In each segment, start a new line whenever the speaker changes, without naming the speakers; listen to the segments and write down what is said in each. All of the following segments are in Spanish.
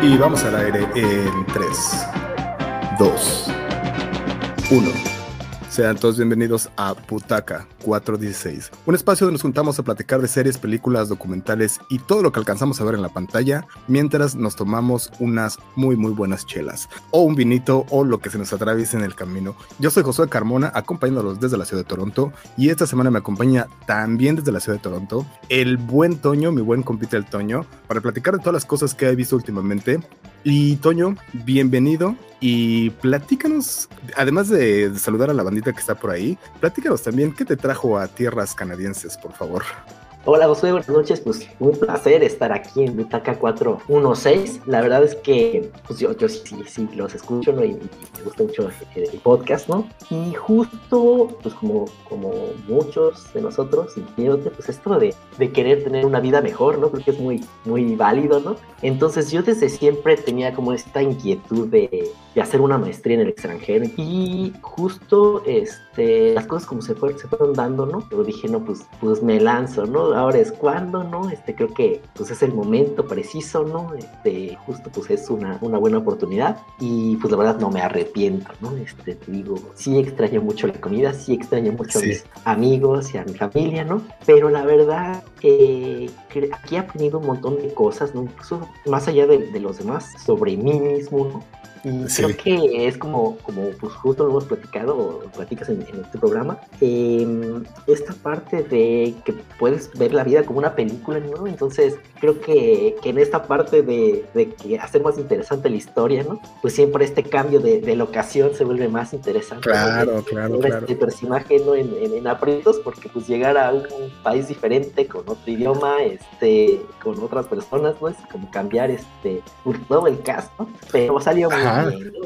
Y vamos al aire en 3, 2, 1. Sean todos bienvenidos a Putaca 416, un espacio donde nos juntamos a platicar de series, películas, documentales y todo lo que alcanzamos a ver en la pantalla mientras nos tomamos unas muy muy buenas chelas o un vinito o lo que se nos atraviese en el camino. Yo soy Josué Carmona acompañándolos desde la ciudad de Toronto y esta semana me acompaña también desde la ciudad de Toronto el buen Toño, mi buen compite el Toño, para platicar de todas las cosas que he visto últimamente. Y Toño, bienvenido y platícanos, además de saludar a la bandita que está por ahí, platícanos también qué te trajo a tierras canadienses, por favor.
Hola buenas noches. Pues un placer estar aquí en Butaca 416. La verdad es que pues yo, yo sí, sí, sí los escucho ¿no? y, me gusta mucho el, el, podcast, ¿no? Y justo, pues como, como muchos de nosotros, incluyéndote, pues esto de, de querer tener una vida mejor, ¿no? Creo que es muy, muy válido, ¿no? Entonces yo desde siempre tenía como esta inquietud de, de hacer una maestría en el extranjero y justo este, las cosas como se, fue, se fueron dando, ¿no? Pero dije, no, pues, pues me lanzo, ¿no? Ahora es cuando, ¿no? Este, creo que pues es el momento preciso, ¿no? Este, justo pues es una, una buena oportunidad y pues la verdad no me arrepiento, ¿no? Este, te digo, sí extraño mucho la comida, sí extraño mucho sí. a mis amigos y a mi familia, ¿no? Pero la verdad eh, aquí he aprendido un montón de cosas, ¿no? Incluso más allá de, de los demás, sobre mí mismo, ¿no? Y sí. creo que es como, como pues justo lo hemos platicado, o platicas en, en este programa, eh, esta parte de que puedes ver la vida como una película, ¿no? Entonces creo que, que en esta parte de, de, que hacer más interesante la historia, ¿no? Pues siempre este cambio de, de locación se vuelve más interesante.
Claro, ¿no? claro, claro.
Este personaje, ¿no? En, en, en, aprietos, porque pues llegar a un país diferente, con otro idioma, este, con otras personas, ¿no? Es como cambiar este, todo el cast, ¿no? Pero salió muy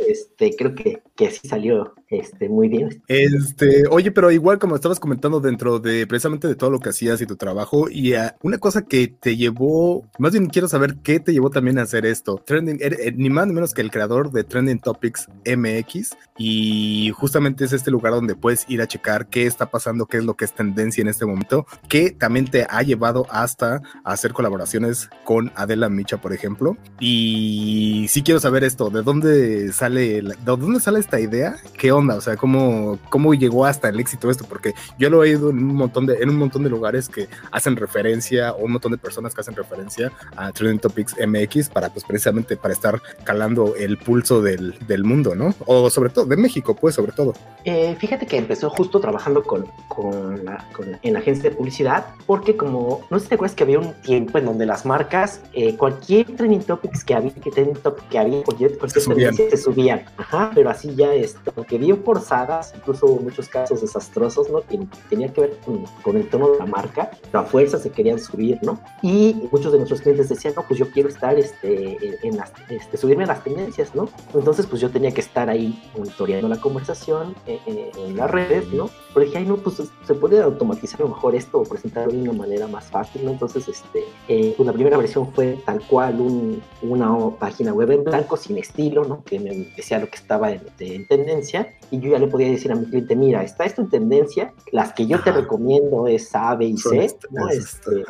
Este, creo que, que sí salió este, muy bien.
Este, oye, pero igual como estabas comentando dentro de precisamente de todo lo que hacías y tu trabajo, y uh, una cosa que te llevó, más bien quiero saber qué te llevó también a hacer esto. Trending, eh, ni más ni menos que el creador de Trending Topics MX, y justamente es este lugar donde puedes ir a checar qué está pasando, qué es lo que es tendencia en este momento, que también te ha llevado hasta a hacer colaboraciones con Adela Micha, por ejemplo. Y sí quiero saber esto, ¿de dónde sale, de dónde sale esta idea? ¿Qué onda? O sea, ¿cómo, cómo llegó hasta el éxito esto? Porque yo lo he oído en un montón de, en un montón de lugares que hacen referencia, o un montón de personas que hacen referencia a Trending Topics MX para, pues, precisamente para estar calando el pulso del, del mundo, ¿no? O sobre todo, de México, pues, sobre todo.
Eh, fíjate que empezó justo trabajando con, con, la, con, en la agencia de publicidad, porque como, no sé si te acuerdas que había un tiempo en donde las marcas, eh, cualquier Trending Topics que había, que trending topic que había, cualquier, cualquier subían. se subían. Ajá, pero así ya esto, aunque bien forzadas, incluso hubo muchos casos desastrosos, ¿no? Que tenía que ver con, con, el tono de la marca, pero a fuerza se querían subir, ¿no? Y muchos de nuestros clientes decían, no, pues yo quiero estar, este, en las, este, subirme a las tendencias, ¿no? Entonces, pues yo tenía que estar ahí monitoreando la conversación eh, eh, en las redes, ¿no? Pero dije, ay, no, pues se puede automatizar a lo mejor esto o presentarlo de una manera más fácil, ¿no? Entonces, este, eh, pues la primera versión fue tal cual un, una página web en blanco, sin estilo, ¿no? Que me decía lo que estaba en, en tendencia y yo ya le podía decir a mi cliente, mira, está esto en tendencia, las que yo Ajá. te recomiendo es A, B y C, ¿no? Este,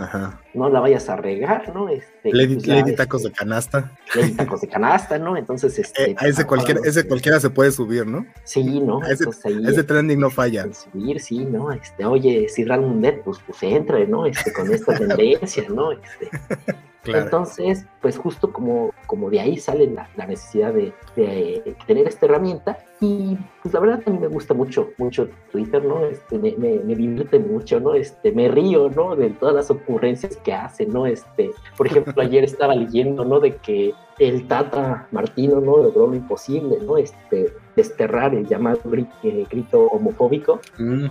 no la vayas a regar, ¿no? Este,
Lady, pues ya, Lady tacos de canasta.
Lady tacos de canasta, ¿no? Entonces, este...
Eh, a ese, cualquiera, ese cualquiera se puede subir, ¿no?
Sí, ¿no?
A ese, ahí, ese trending no falla.
Subir, sí, ¿no? Este, oye, si Dead, pues, pues entre, ¿no? Este, con esta tendencia, ¿no? Este... Claro. Entonces, pues justo como, como de ahí sale la, la necesidad de, de, tener esta herramienta y pues la verdad a mí me gusta mucho, mucho Twitter, ¿no? Este, me, me, me, divierte mucho, ¿no? Este, me río, ¿no? De todas las ocurrencias que hace, ¿no? Este, por ejemplo, ayer estaba leyendo, ¿no? De que el Tata Martino, ¿no? Logró lo imposible, ¿no? Este, desterrar el llamado eh, grito homofóbico, mm.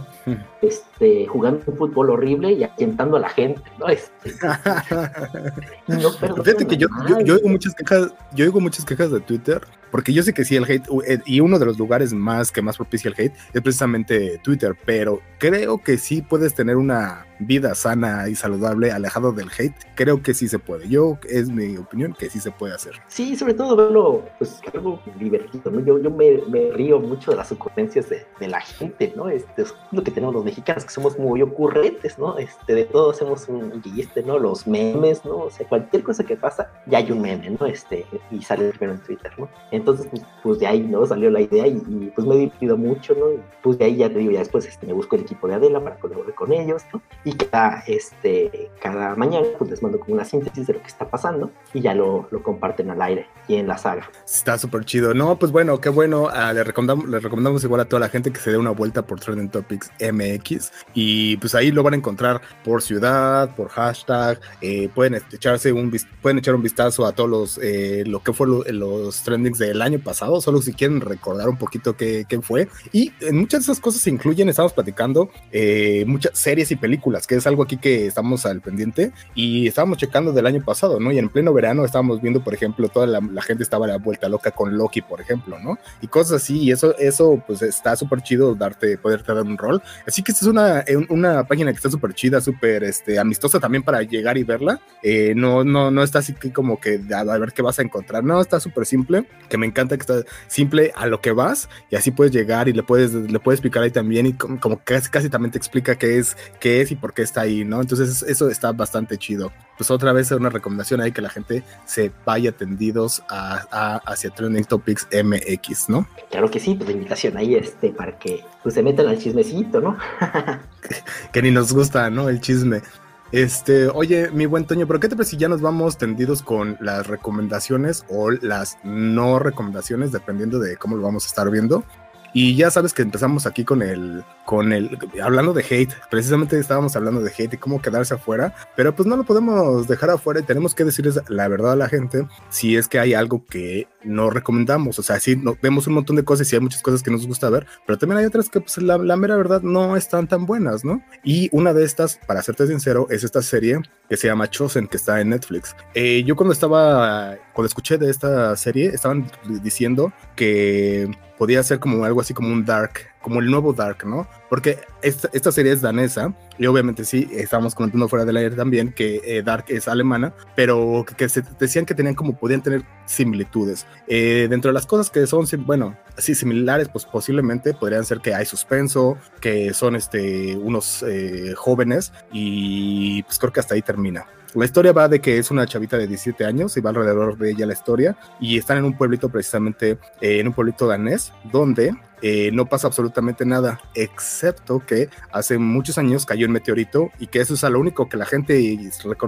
este, jugando un fútbol horrible y ahuyentando a la gente, ¿no? Este,
no Fíjate que yo, yo, yo, oigo muchas quejas, yo oigo muchas quejas de Twitter porque yo sé que sí el hate, eh, y uno de los lugares más que más propicia el hate es precisamente Twitter, pero creo que sí puedes tener una vida sana y saludable, alejado del hate, creo que sí se puede. Yo, es mi opinión, que sí se puede hacer.
Sí, sobre todo verlo, pues, algo divertido, ¿no? Yo, yo me, río mucho de las ocurrencias de, la gente, ¿no? Este, es lo que tenemos los mexicanos, que somos muy ocurrentes, ¿no? Este, de todo hacemos un chiste, ¿no? Los memes, ¿no? O sea, cualquier cosa que pasa, ya hay un meme, ¿no? Este, y sale primero en Twitter, ¿no? Pues, pues de ahí, ¿no? Salió la idea y, pues me he divertido mucho, ¿no? Pues de ahí ya te digo, ya después este, me busco el equipo de Adela para colaborar con ellos, ¿no? Y cada, este, cada mañana pues les mando como una síntesis de lo que está pasando y ya lo, lo comparten al aire y en la saga.
Está súper chido. No, pues bueno, qué bueno. Uh, le, recomendamos, le recomendamos igual a toda la gente que se dé una vuelta por Trending Topics MX y pues ahí lo van a encontrar por ciudad, por hashtag. Eh, pueden echarse un pueden echar un vistazo a todos los eh, lo que fue lo, los trendings del año pasado, solo si quieren recordar un poquito qué, qué fue. Y en muchas de esas cosas se incluyen, estamos platicando eh, muchas series y películas, que es algo aquí que estamos al pendiente y estábamos checando del año pasado, ¿no? Y en pleno verano estábamos viendo, por ejemplo, toda la, la gente estaba a la vuelta loca con Loki, por ejemplo, ¿no? Y cosas así, y eso, eso pues está súper chido darte, poderte dar un rol. Así que esta es una, una página que está súper chida, súper este, amistosa también para llegar y verla. Eh, no, no, no está así que como que a ver qué vas a encontrar. No, está súper simple, que me encanta que está simple a lo que vas y así puedes llegar y le puedes, le puedes explicar ahí también y como, como casi, casi también te explica qué es, qué es y por qué está ahí, ¿no? Entonces eso está bastante chido. Pues otra vez una recomendación ahí que la gente se vaya tendidos a, a, hacia Trending Topics MX, ¿no?
Claro que sí, pues la invitación ahí este para que pues, se metan al chismecito, ¿no?
que ni nos gusta, ¿no? El chisme. Este, oye, mi buen Toño, pero ¿qué te parece si ya nos vamos tendidos con las recomendaciones o las no recomendaciones, dependiendo de cómo lo vamos a estar viendo? Y ya sabes que empezamos aquí con el, con el, hablando de hate, precisamente estábamos hablando de hate y cómo quedarse afuera, pero pues no lo podemos dejar afuera y tenemos que decirles la verdad a la gente si es que hay algo que no recomendamos, o sea, sí, no, vemos un montón de cosas y hay muchas cosas que nos gusta ver, pero también hay otras que pues la, la mera verdad no están tan buenas, ¿no? Y una de estas, para serte sincero, es esta serie que se llama Chosen, que está en Netflix. Eh, yo cuando estaba, cuando escuché de esta serie, estaban diciendo que podía ser como algo así como un dark, como el nuevo dark, ¿no? Porque esta, esta serie es danesa y obviamente sí, estábamos comentando fuera del aire también que eh, Dark es alemana, pero que, que, se decían que tenían como podían tener similitudes. Eh, dentro de las cosas que son, bueno, así similares, pues posiblemente podrían ser que hay suspenso, que son este, unos eh, jóvenes y pues creo que hasta ahí termina. La historia va de que es una chavita de 17 años y va alrededor de ella la historia y están en un pueblito precisamente, eh, en un pueblito danés, donde eh, no pasa absolutamente nada, excepto que hace muchos años cayó un meteorito y que eso es lo único que la gente,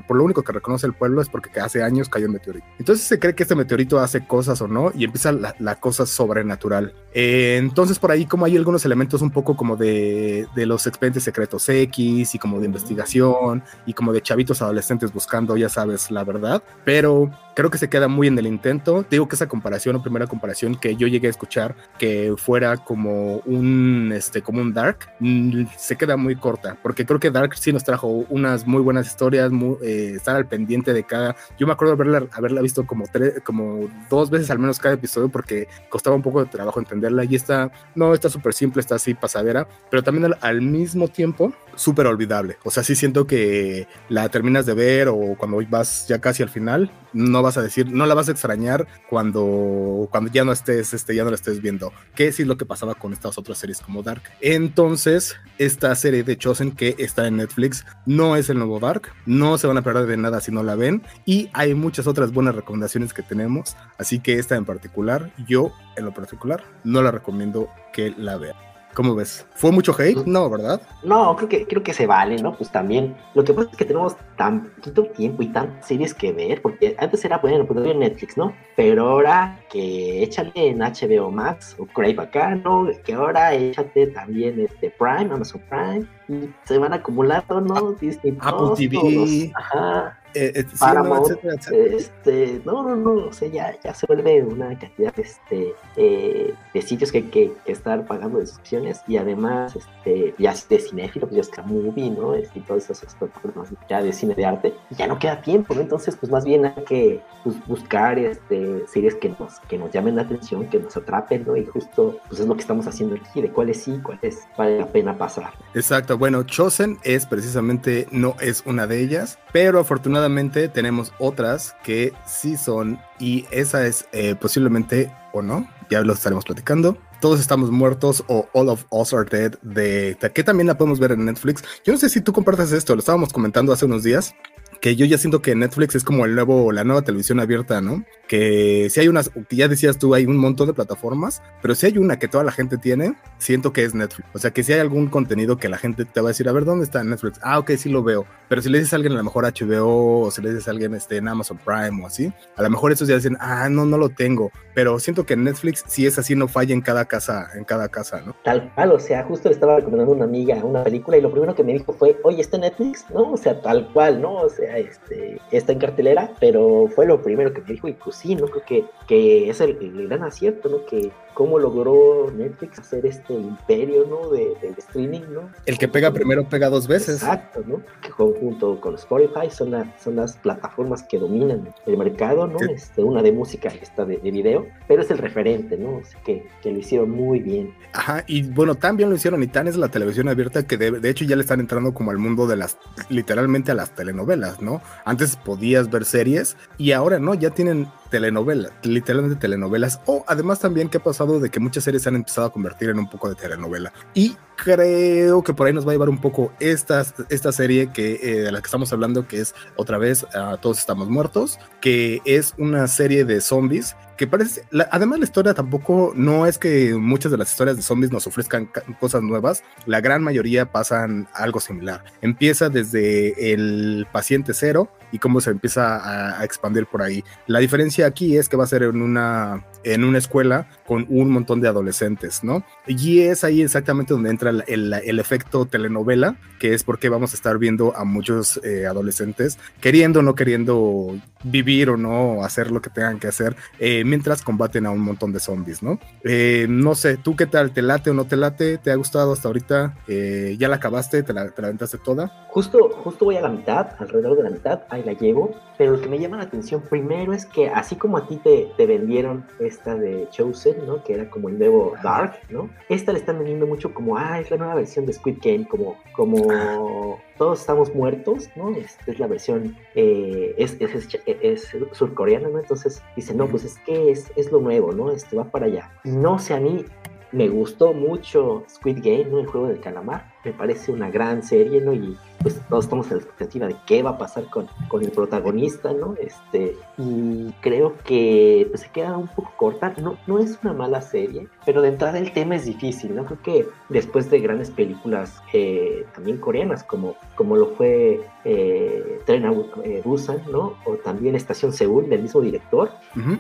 por lo único que reconoce el pueblo es porque hace años cayó un meteorito. Entonces se cree que este meteorito hace cosas o no y empieza la, la cosa sobrenatural. Eh, entonces por ahí como hay algunos elementos un poco como de, los expedientes secretos X y como de investigación y como de chavitos adolescentes buscando, ya sabes, la verdad, pero creo que se queda muy en el intento. Digo que esa comparación o primera comparación que yo llegué a escuchar que fuera como un este como un Dark mmm, se queda muy corta porque creo que Dark sí nos trajo unas muy buenas historias, muy, eh, estar al pendiente de cada. Yo me acuerdo haberla, haberla visto como tres, como dos veces al menos cada episodio porque costaba un poco de trabajo entenderla y está no está súper simple, está así pasadera, pero también al, al mismo tiempo súper olvidable. O sea, sí siento que la terminas de ver o cuando vas ya casi al final no vas a decir, no la vas a extrañar cuando, cuando ya no estés, este, ya no la estés viendo. Que sí es lo que pasaba con estas otras series como Dark. Entonces, esta serie de Chosen que está en Netflix no es el nuevo Dark, no se van a perder de nada si no la ven. Y hay muchas otras buenas recomendaciones que tenemos. Así que esta en particular, yo en lo particular, no la recomiendo que la vean. ¿Cómo ves? ¿Fue mucho hate? No, ¿verdad?
No, creo que, creo que se vale, ¿no? Pues también, lo que pasa es que tenemos tan poquito tiempo y tantas series que ver, porque antes era, bueno, pues en Netflix, ¿no? Pero ahora que échale en HBO Max o para acá, ¿no? Que ahora échate también este Prime, Amazon Prime, y se van acumulando, ¿no? Disney
Apple TV.
Ajá. Eh, eh, Paramount, este, no, no, no, o sea, ya, ya se vuelve una cantidad este, eh, de sitios que hay que, estar pagando de suscripciones y además, este, ya de cinéfilo, pues ya es Movie, ¿no? Y todas esas plataformas ya de cine de arte, y ya no queda tiempo, ¿no? Entonces, pues más bien hay que pues, buscar este, series que nos, que nos llamen la atención, que nos atrapen, ¿no? Y justo, pues es lo que estamos haciendo aquí, de cuáles sí, cuáles vale la pena pasar.
Exacto, bueno, Chosen es precisamente, no es una de ellas, pero afortunadamente tenemos otras que sí son, y esa es eh, posiblemente o no, ya lo estaremos platicando. Todos estamos muertos o All of Us Are Dead de que también la podemos ver en Netflix. Yo no sé si tú compartas esto, lo estábamos comentando hace unos días que yo ya siento que Netflix es como el nuevo, la nueva televisión abierta, ¿no? Que si hay unas, que ya decías tú, hay un montón de plataformas, pero si hay una que toda la gente tiene, siento que es Netflix. O sea, que si hay algún contenido que la gente te va a decir, a ver, ¿dónde está Netflix? Ah, ok, sí lo veo. Pero si le dices a alguien a lo mejor HBO o si le dices a alguien este, en Amazon Prime o así, a lo mejor esos ya dicen, ah, no, no lo tengo. Pero siento que Netflix, si es así, no falla en cada casa, en cada casa, ¿no?
Tal cual, o sea, justo le estaba recomendando a una amiga una película y lo primero que me dijo fue, oye, ¿está Netflix? No, o sea, tal cual, ¿no? O sea, este, está en cartelera, pero fue lo primero que me dijo y pues sí, ¿no? Creo que, que es el, el gran acierto, ¿no? Que cómo logró Netflix hacer este imperio, ¿no? De, del streaming, ¿no?
El que pega primero pega dos veces.
Exacto, ¿no? Que junto con Spotify son, son las plataformas que dominan el mercado, ¿no? Este, una de música y esta de, video, pero es el referente, ¿no? O sea, que, que, lo hicieron muy bien.
Ajá, y bueno, también lo hicieron y tan es la televisión abierta que de, de hecho ya le están entrando como al mundo de las, literalmente a las telenovelas, ¿no? Antes podías ver series y ahora no, ya tienen telenovelas, literalmente telenovelas, o además también que ha pasado de que muchas series se han empezado a convertir en un poco de telenovela. Y creo que por ahí nos va a llevar un poco esta, esta serie que, eh, de la que estamos hablando, que es otra vez Todos estamos muertos, que es una serie de zombies que parece, además la historia tampoco, no es que muchas de las historias de zombies nos ofrezcan cosas nuevas, la gran mayoría pasan algo similar. Empieza desde el paciente cero y cómo se empieza a, a expandir por ahí. La diferencia aquí es que va a ser en una en una escuela con un montón de adolescentes, ¿no? Y es ahí exactamente donde entra el, efecto telenovela, que es porque vamos a estar viendo a muchos eh, adolescentes queriendo o no queriendo vivir o no hacer lo que tengan que hacer eh, mientras combaten a un montón de zombies, ¿no? Eh, no sé, ¿tú qué tal? ¿Te late o no te late? ¿Te ha gustado hasta ahorita? ¿Ya la acabaste? ¿Te la, ¿Te la aventaste toda?
Justo, justo voy a la mitad, alrededor de la mitad, ahí la llevo, pero lo que me llama la atención primero es que así como a ti te, te vendieron esta de Chosen, ¿no? Que era como el nuevo Dark, ¿no? Esta le están vendiendo mucho como, ah, es la nueva versión de Squid Game, como, como todos estamos muertos, ¿no? Es, es la versión, eh, es, es, es, surcoreana, ¿no? Entonces dice, no, pues es que es, es lo nuevo, ¿no? Este va para allá. No sé, a mí me gustó mucho Squid Game, ¿no? El juego del calamar. Me parece una gran serie, ¿no? Y pues todos estamos en la expectativa de qué va a pasar con, con el protagonista, ¿no? Este, y creo que pues, se queda un poco corta. No, no es una mala serie, pero de entrada el tema es difícil, ¿no? Creo que después de grandes películas eh, también coreanas, como, como lo fue eh, Tren a eh, Busan, ¿no? O también Estación Seúl, del mismo director,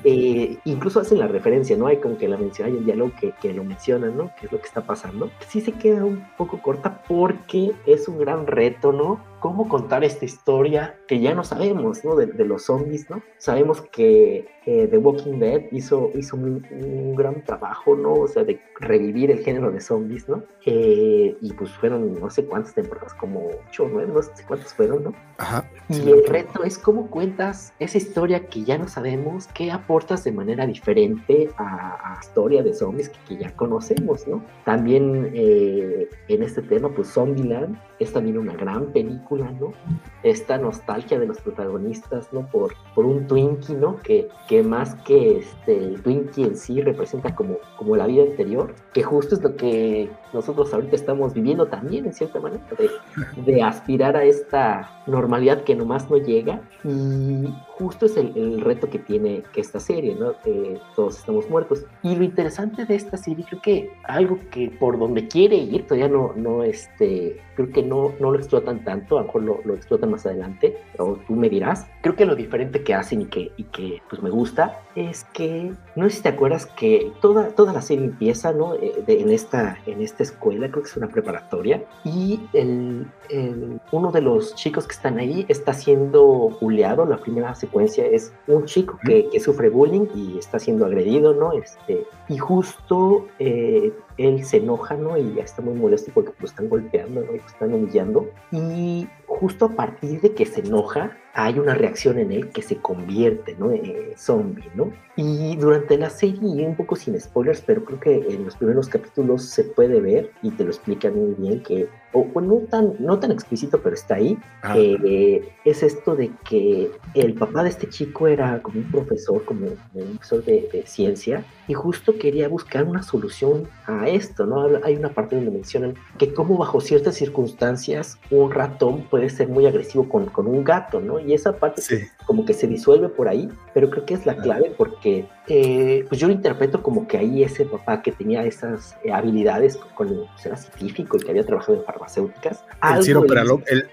eh, incluso hacen la referencia, ¿no? Hay como que la menciona, hay un diálogo que, que lo mencionan, ¿no? ¿Qué es lo que está pasando? Sí se queda un poco corta porque es un gran reto, ¿no? Cómo contar esta historia que ya no sabemos, ¿no? De, los zombies, ¿no? Sabemos que eh, The Walking Dead hizo, hizo un, gran trabajo, ¿no? O sea, de revivir el género de zombies, ¿no? Eh, y pues fueron no sé cuántas temporadas, como ocho o nueve, no sé cuántas fueron, ¿no?
Ajá.
Y el reto es cómo cuentas esa historia que ya no sabemos, qué aportas de manera diferente a, la historia de zombies que, ya conocemos, ¿no? También eh, en este tema, pues Zombieland es también una gran película, ¿no? Esta nostalgia de los protagonistas, ¿no? Por, por un Twinkie, ¿no? Que, que más que este, el Twinkie en sí representa como, como la vida anterior, que justo es lo que nosotros ahorita estamos viviendo también, en cierta manera, de, de aspirar a esta normalidad que nomás no llega. Y justo es el, reto que tiene que esta serie, ¿no? Eh, todos estamos muertos. Y lo interesante de esta serie, creo que algo que por donde quiere ir, todavía no, no este, creo que no, no lo explotan tanto, a lo mejor lo, lo, explotan más adelante, o tú me dirás. Creo que lo diferente que hacen y que, y que pues me gusta es que, no sé si te acuerdas que toda, toda la serie empieza, ¿no? Eh, en, esta, en esta escuela, creo que es una preparatoria, y el, uno de los chicos que están ahí está siendo juliado. La primera secuencia es un chico que, que sufre bullying y está siendo agredido, ¿no? Este, y justo eh, él se enoja, ¿no? Y ya está muy molesto porque lo están golpeando, ¿no? Y lo están humillando. Y justo a partir de que se enoja, hay una reacción en él que se convierte, ¿no? En zombie, ¿no? Y durante la serie, un poco sin spoilers, pero creo que en los primeros capítulos se puede ver y te lo explican muy bien que, o no, tan, no tan explícito, pero está ahí, ah. eh, es esto de que el papá de este chico era como un profesor, como un profesor de, de ciencia, y justo quería buscar una solución a esto, ¿no? Hay una parte donde mencionan que como bajo ciertas circunstancias un ratón puede ser muy agresivo con, con un gato, ¿no? Y esa parte como que se disuelve por ahí, pero creo que es la clave porque eh, pues yo lo interpreto como que ahí ese papá que tenía esas eh, habilidades con, el pues era científico y que había trabajado en farmacéuticas.
El, Ciro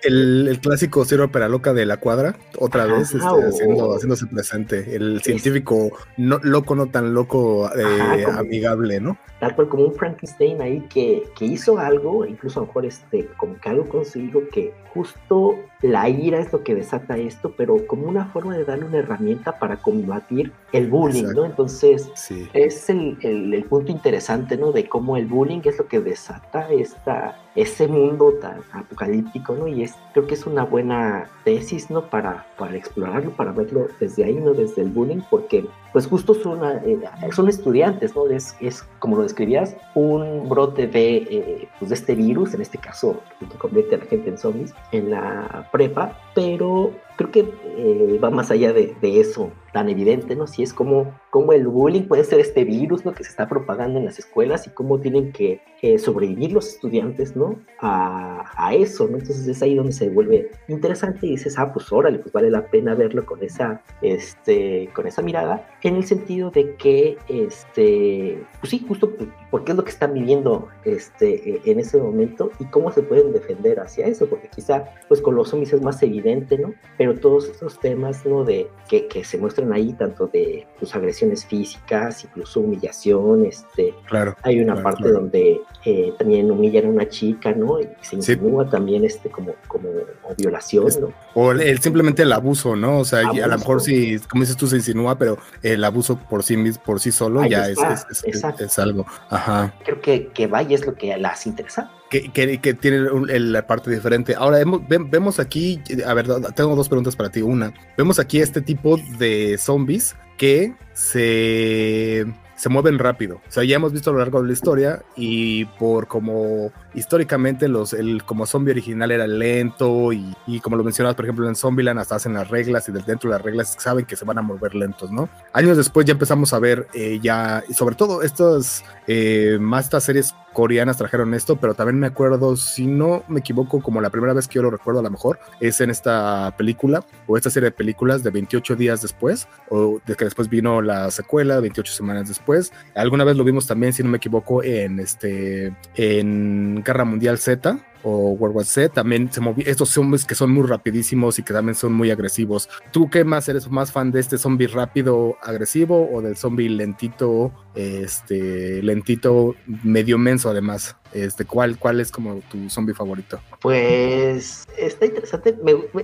el, el, clásico Ciro Peraloca de la cuadra, otra vez este, haciendo, haciéndose presente. El científico no, loco, no tan loco, eh, amigable, ¿no?
Tal cual como un Frankenstein ahí que, que hizo algo, incluso a lo mejor este, como que algo consiguió que justo la ira es lo que desata esto, pero como una forma de darle una herramienta para combatir el bullying, ¿no? Entonces, es el, el, punto interesante, ¿no? De cómo el bullying es lo que desata esta, ese mundo tan apocalíptico, ¿no? Y es, creo que es una buena tesis, ¿no? Para, para explorarlo, para verlo desde ahí, ¿no? Desde el bullying, porque pues justo son, eh, son estudiantes, ¿no? Es, es, como lo describías, un brote de, eh, pues de este virus, en este caso, que convierte a la gente en zombies, en la prepa, pero creo que eh, va más allá de, eso tan evidente, ¿no? Si es como, como el bullying puede ser este virus, ¿no? Que se está propagando en las escuelas y cómo tienen que sobrevivir los estudiantes, ¿no? A, a, eso, ¿no? Entonces es ahí donde se vuelve interesante y dices, ah, pues órale, pues vale la pena verlo con esa, este, con esa mirada, en el sentido de que, este, pues sí, justo porque es lo que están viviendo, este, e, en ese momento y cómo se pueden defender hacia eso, porque quizá, pues con los zombies es más evidente, ¿no? Pero todos estos temas, ¿no? De que, que se muestran ahí, tanto de pues, agresiones físicas, incluso humillación, este,
claro,
hay una parte donde eh, también humillan a una chica, ¿no? Y se insinúa también este como, como violación, ¿no?
O el, simplemente el abuso, ¿no? O sea, a lo mejor si, como dices tú, se insinúa, pero el abuso por sí mismo, por sí solo ya es, es, algo. Ajá.
Creo que, que vaya es lo que las interesa
que, que, tiene la parte diferente. Ahora vemos aquí, a ver, tengo dos preguntas para ti. Una, vemos aquí este tipo de zombies que se se mueven rápido. O sea, ya hemos visto a lo largo de la historia y por como históricamente los, el como zombie original era lento y, y como lo mencionabas, por ejemplo, en Zombieland hasta hacen las reglas y dentro de las reglas saben que se van a mover lentos, ¿no? Años después ya empezamos a ver eh, ya, sobre todo estas, eh, más estas series coreanas trajeron esto, pero también me acuerdo, si no me equivoco, como la primera vez que yo lo recuerdo a lo mejor, es en esta película o esta serie de películas de 28 días después, o de que después vino la secuela, 28 semanas después. Alguna vez lo vimos también, si no me equivoco, en este, en Guerra Mundial Z, o World War Z, también se movían estos zombies que son muy rapidísimos y que también son muy agresivos. ¿Tú qué más eres más fan de este zombie rápido agresivo o del zombie lentito, este lentito medio menso además? Este, ¿cuál, ¿Cuál es como tu zombie favorito?
Pues está interesante,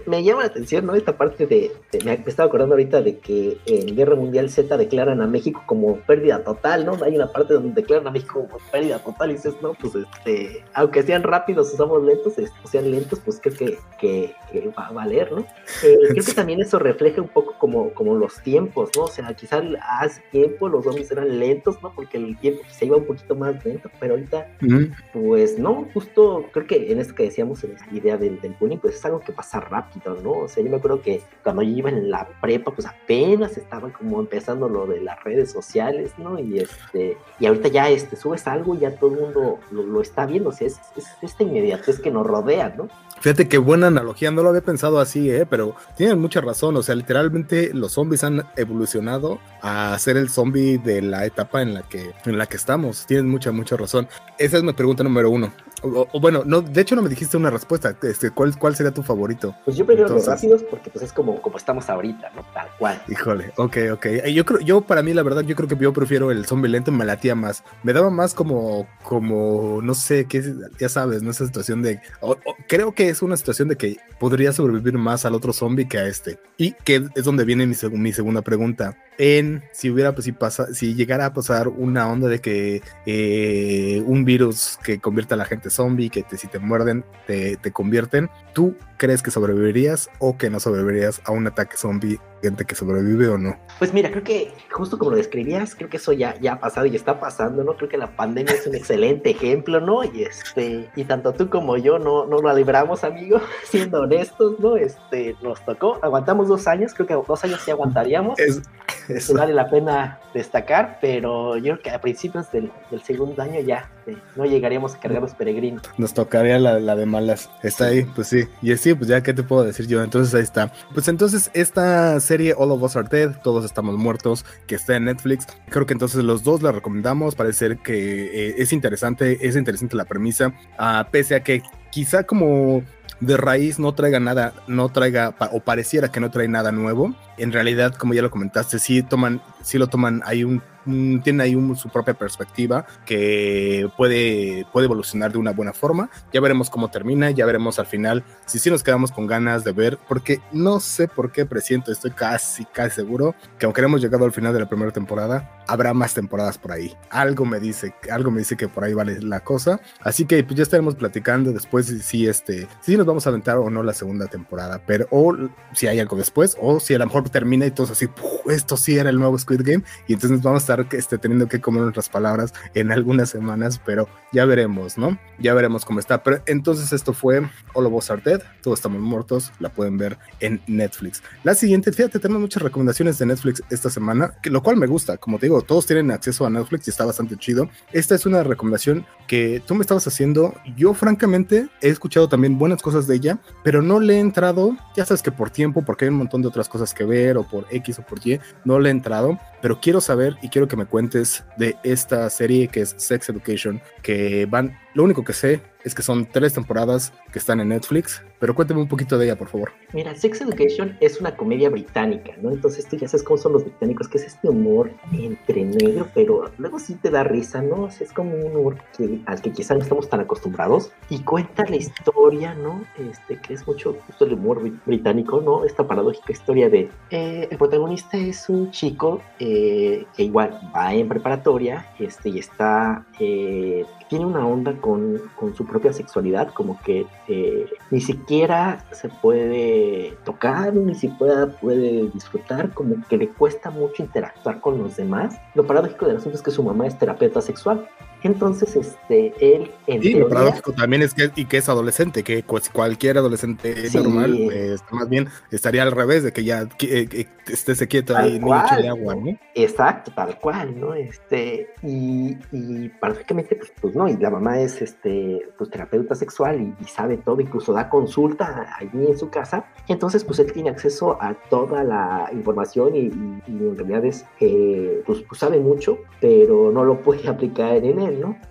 me, llama la atención, ¿no? Esta parte de, me, estaba acordando ahorita de que en Guerra Mundial Z declaran a México como pérdida total, ¿no? Hay una parte donde declaran a México como pérdida total y dices, no, pues este, aunque sean rápidos o somos lentos, o sean lentos, pues creo que, que, va a valer, ¿no? Eh, creo que también eso refleja un poco como, como los tiempos, ¿no? O sea, quizás hace tiempo los zombies eran lentos, ¿no? Porque el tiempo se iba un poquito más lento, pero ahorita pues no, justo creo que en esto que decíamos, en esta idea del, del bullying, pues es algo que pasa rápido, ¿no? O sea, yo me acuerdo que cuando yo iba en la prepa, pues apenas estaba como empezando lo de las redes sociales, ¿no? Y este, y ahorita ya este, subes algo y ya todo el mundo lo, está viendo, o sea, es, es esta inmediatez que nos rodea, ¿no?
Fíjate qué buena analogía, no lo había pensado así, ¿eh? pero tienen mucha razón, o sea, literalmente los zombies han evolucionado a ser el zombie de la etapa en la que, en la que estamos, tienen mucha, mucha razón. Esa es mi pregunta número uno. O, bueno, no, de hecho no me dijiste una respuesta. Este, ¿cuál, ¿Cuál sería tu favorito?
Pues yo prefiero los rápidos porque pues es como, como estamos ahorita, ¿no? Tal cual.
Híjole, ok, ok. Yo creo, yo para mí la verdad, yo creo que yo prefiero el zombie lento, me latía más. Me daba más como, como, no sé, qué, ya sabes, ¿no? Esa situación de, creo que es una situación de que podría sobrevivir más al otro zombie que a este. Y que es donde viene mi, mi segunda pregunta en si hubiera, pues si pasa, si llegara a pasar una onda de que eh, un virus que convierta a la gente zombie, que si te muerden te, te, convierten, ¿tú crees que sobrevivirías o que no sobrevivirías a un ataque zombie, gente que sobrevive o no?
Pues mira, creo que justo como lo describías, creo que eso ya, ya ha pasado y está pasando, ¿no? Creo que la pandemia es un excelente ejemplo, ¿no? Y este, y tanto tú como yo no, no lo libramos, amigo, siendo honestos, ¿no? Este, nos tocó, aguantamos dos años, creo que dos años sí aguantaríamos. Es, eso. vale la pena destacar, pero yo creo que a principios del, segundo año ya eh, no llegaríamos a cargar los peregrinos.
Nos tocaría la, la, de malas. Está ahí, pues sí. Y sí, pues ya, ¿qué te puedo decir yo? Entonces ahí está. Pues entonces esta serie All of Us Are Dead, Todos Estamos Muertos, que está en Netflix, creo que entonces los dos la recomendamos. Parece que eh, es interesante, es interesante la premisa, uh, pese a que quizá como de raíz no traiga nada, no traiga, o pareciera que no trae nada nuevo. En realidad, como ya lo comentaste, sí toman, sí lo toman, hay un tiene ahí su propia perspectiva que puede, puede evolucionar de una buena forma. Ya veremos cómo termina, ya veremos al final si sí nos quedamos con ganas de ver, porque no sé por qué presiento, estoy casi, casi seguro que aunque hemos llegado al final de la primera temporada, habrá más temporadas por ahí. Algo me dice, algo me dice que por ahí vale la cosa. Así que pues ya estaremos platicando después si, este, si nos vamos a aventar o no la segunda temporada, pero o si hay algo después, o si a lo mejor termina y todo así, esto sí era el nuevo Squid Game, y entonces vamos a estar esté teniendo que comer nuestras palabras en algunas semanas, pero ya veremos, ¿no? Ya veremos cómo está. Pero entonces esto fue All of Us Are Dead, todos estamos muertos, la pueden ver en Netflix. La siguiente, fíjate, tenemos muchas recomendaciones de Netflix esta semana, que, lo cual me gusta, como te digo, todos tienen acceso a Netflix y está bastante chido. Esta es una recomendación que tú me estabas haciendo, yo francamente he escuchado también buenas cosas de ella, pero no le he entrado, ya sabes que por tiempo, porque hay un montón de otras cosas que ver, o por X o por Y, no le he entrado, pero quiero saber y quiero que me cuentes de esta serie que es Sex Education, que van, lo único que sé es que son tres temporadas que están en Netflix, pero cuéntame un poquito de ella, por favor.
Mira, Sex Education es una comedia británica, ¿no? Entonces tú ya sabes cómo son los británicos, que es este humor entre negro, pero luego sí te da risa, ¿no? es como un humor que, al que quizás no estamos tan acostumbrados y cuenta la historia, ¿no? Este, que es mucho justo el humor británico, ¿no? Esta paradójica historia de eh, el protagonista es un chico eh, que igual va en preparatoria este, y está eh, tiene una onda con, con, su propia sexualidad, como que eh, ni siquiera se puede tocar, ni siquiera puede disfrutar, como que le cuesta mucho interactuar con los demás. Lo paradójico del asunto es que su mamá es terapeuta sexual, entonces, este, él...
En sí, lo paradójico también es que, y que es adolescente, que cualquier adolescente normal, pues, más bien estaría al revés, de que ya que, esté quieto ahí no de agua, ¿no?
Exacto, tal cual, ¿no? Este, y, y paradójicamente, pues, pues, no, y la mamá es, este, pues, terapeuta sexual y, sabe todo, incluso da consulta allí en su casa, entonces, pues, él tiene acceso a toda la información y, en realidad es, eh, pues, pues, sabe mucho, pero no lo puede aplicar en él,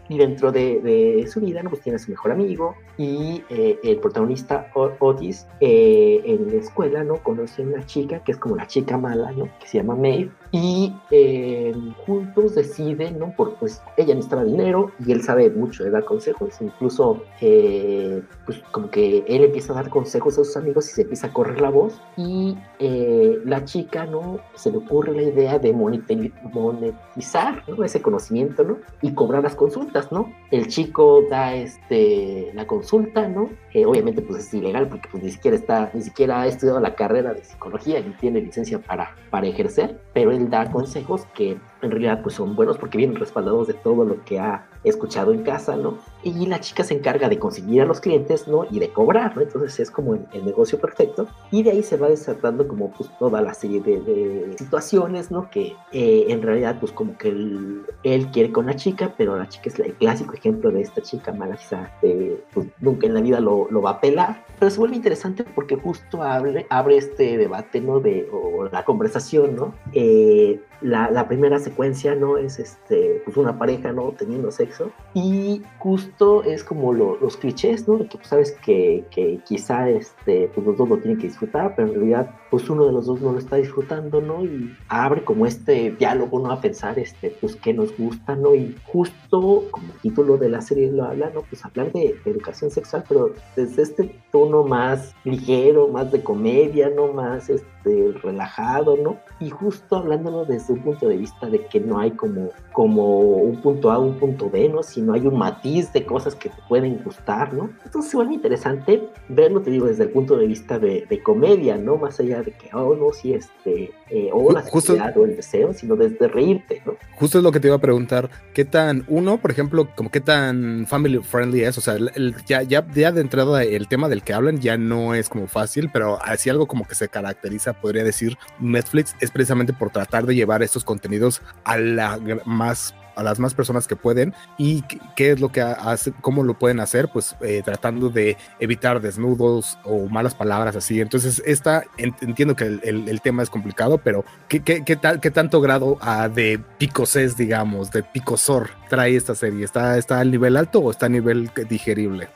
y dentro de, su vida, ¿no? Pues tiene a su mejor amigo y eh, el protagonista Otis eh, en la escuela, ¿no? Conoce a una chica que es como la chica mala, ¿no? Que se llama Maeve y eh, juntos deciden, ¿no? Por, pues ella necesitaba dinero y él sabe mucho de dar consejos, incluso pues como que él empieza a dar consejos a sus amigos y se empieza a correr la voz y la chica, ¿no? Se le ocurre la idea de monetizar, ¿no? Ese conocimiento, ¿no? Y cobrar las consultas, ¿no? El chico da este, la consulta, ¿no? obviamente pues es ilegal porque pues ni siquiera está, ni siquiera ha estudiado la carrera de psicología ni tiene licencia para, para ejercer, pero él da consejos que en realidad pues son buenos porque vienen respaldados de todo lo que ha escuchado en casa, ¿no? Y la chica se encarga de conseguir a los clientes, ¿no? Y de cobrar, ¿no? Entonces es como el, negocio perfecto. Y de ahí se va desatando como pues toda la serie de, situaciones, ¿no? Que eh, en realidad pues como que él, quiere con la chica, pero la chica es el clásico ejemplo de esta chica mala, quizá, pues nunca en la vida lo, lo, va a pelar. Pero se vuelve interesante porque justo abre, abre este debate, ¿no? De, o la conversación, ¿no? Eh, la, la, primera secuencia, ¿no? Es este, pues una pareja, ¿no? Teniendo sexo. Y justo justo es como los clichés, ¿no? Que pues, sabes que, que quizá este, pues, los dos lo tienen que disfrutar, pero en realidad pues uno de los dos no lo está disfrutando, ¿no? Y abre como este diálogo, ¿no? A pensar, este, pues qué nos gusta, ¿no? Y justo como el título de la serie lo habla, ¿no? Pues hablar de, educación sexual, pero desde este tono más ligero, más de comedia, ¿no? Más este, relajado, ¿no? Y justo hablándolo desde un punto de vista de que no hay como, como un punto A, un punto B, ¿no? Sino hay un matiz de cosas que te pueden gustar, ¿no? Entonces se vuelve interesante verlo, te digo, desde el punto de vista de, de comedia, ¿no? Más allá de que, oh, no, si este, eh, o la justo, o el deseo, sino desde reírte, ¿no?
Justo es lo que te iba a preguntar, ¿qué tan, uno, por ejemplo, como qué tan family friendly es? O sea, el, ya, ya, ya de entrada el tema del que hablan ya no es como fácil, pero así algo como que se caracteriza, podría decir, Netflix es precisamente por tratar de llevar estos contenidos a la más a las más personas que pueden y qué es lo que hace, cómo lo pueden hacer, pues eh, tratando de evitar desnudos o malas palabras así. Entonces, esta, entiendo que el, tema es complicado, pero ¿qué, qué, tal, qué tanto grado uh, de picosés, digamos, de picosor trae esta serie? ¿Está, ¿Está al nivel alto o está a nivel digerible?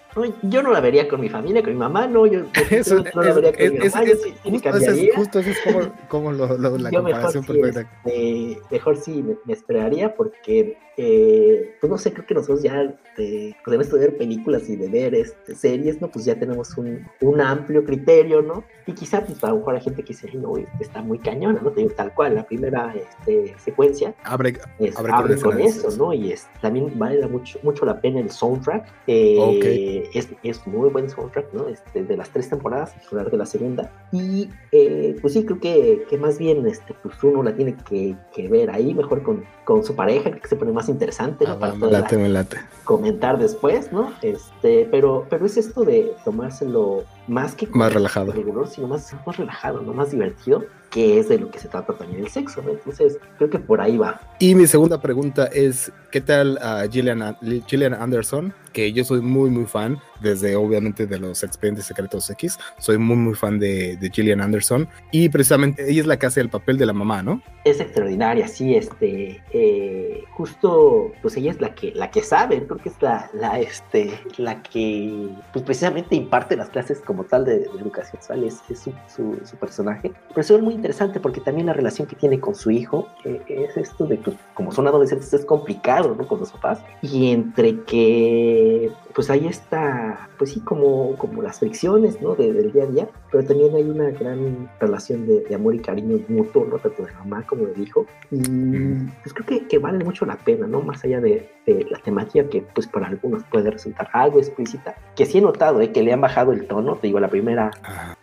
yo no la vería con mi familia, con mi mamá, no, yo,
eso, no la vería con mi mamá, es, justo, es, justo es como, como lo, lo, la comparación perfecta.
este, mejor sí me, esperaría porque, eh, pues no sé, creo que nosotros ya eh, pues, de ver películas y de ver este, series, ¿no? Pues ya tenemos un, un amplio criterio, ¿no? Y quizá, pues a lo mejor hay gente que dice, no, está muy cañona, ¿no? Te digo, tal cual, la primera este, secuencia
abre,
abre, con eso, ¿no? Y es, también vale mucho, mucho la pena el soundtrack. Eh, es, es, muy buen soundtrack, ¿no? Este, de las tres temporadas, hablar de la segunda. Y eh, pues sí, creo que, que, más bien este, pues uno la tiene que, que ver ahí, mejor con, con su pareja, que se pone más interesante.
Ah, me late, me late.
Comentar después, ¿no? Este, pero, pero es esto de tomárselo más que
más relajado,
sino más, más relajado, ¿no? Más divertido que es de lo que se trata también el sexo, ¿no? Entonces, creo que por ahí va.
Y mi segunda pregunta es, ¿qué tal a Gillian, Gillian Anderson? Que yo soy muy, muy fan, desde obviamente de los Expedientes Secretos X, soy muy, muy fan de, de Gillian Anderson, y precisamente ella es la que hace el papel de la mamá, ¿no?
Es extraordinaria, sí, este, eh, justo, pues ella es la que, la que sabe, creo que es la, la, este, la que, pues precisamente imparte las clases como tal de, educación sexual, es, su, su, su, personaje, pero eso es muy interesante porque también la relación que tiene con su hijo eh, es esto de que como son adolescentes es complicado, ¿no? Con los papás. Y entre que pues ahí está, pues sí, como, como las fricciones, ¿no? del día a día, pero también hay una gran relación de, amor y cariño mutuo, ¿no? Tanto de mamá como del hijo. Y pues creo que, que vale mucho la pena, ¿no? Más allá de, la temática que pues para algunos puede resultar algo explícita, que sí he notado, ¿eh? Que le han bajado el tono, te digo, la primera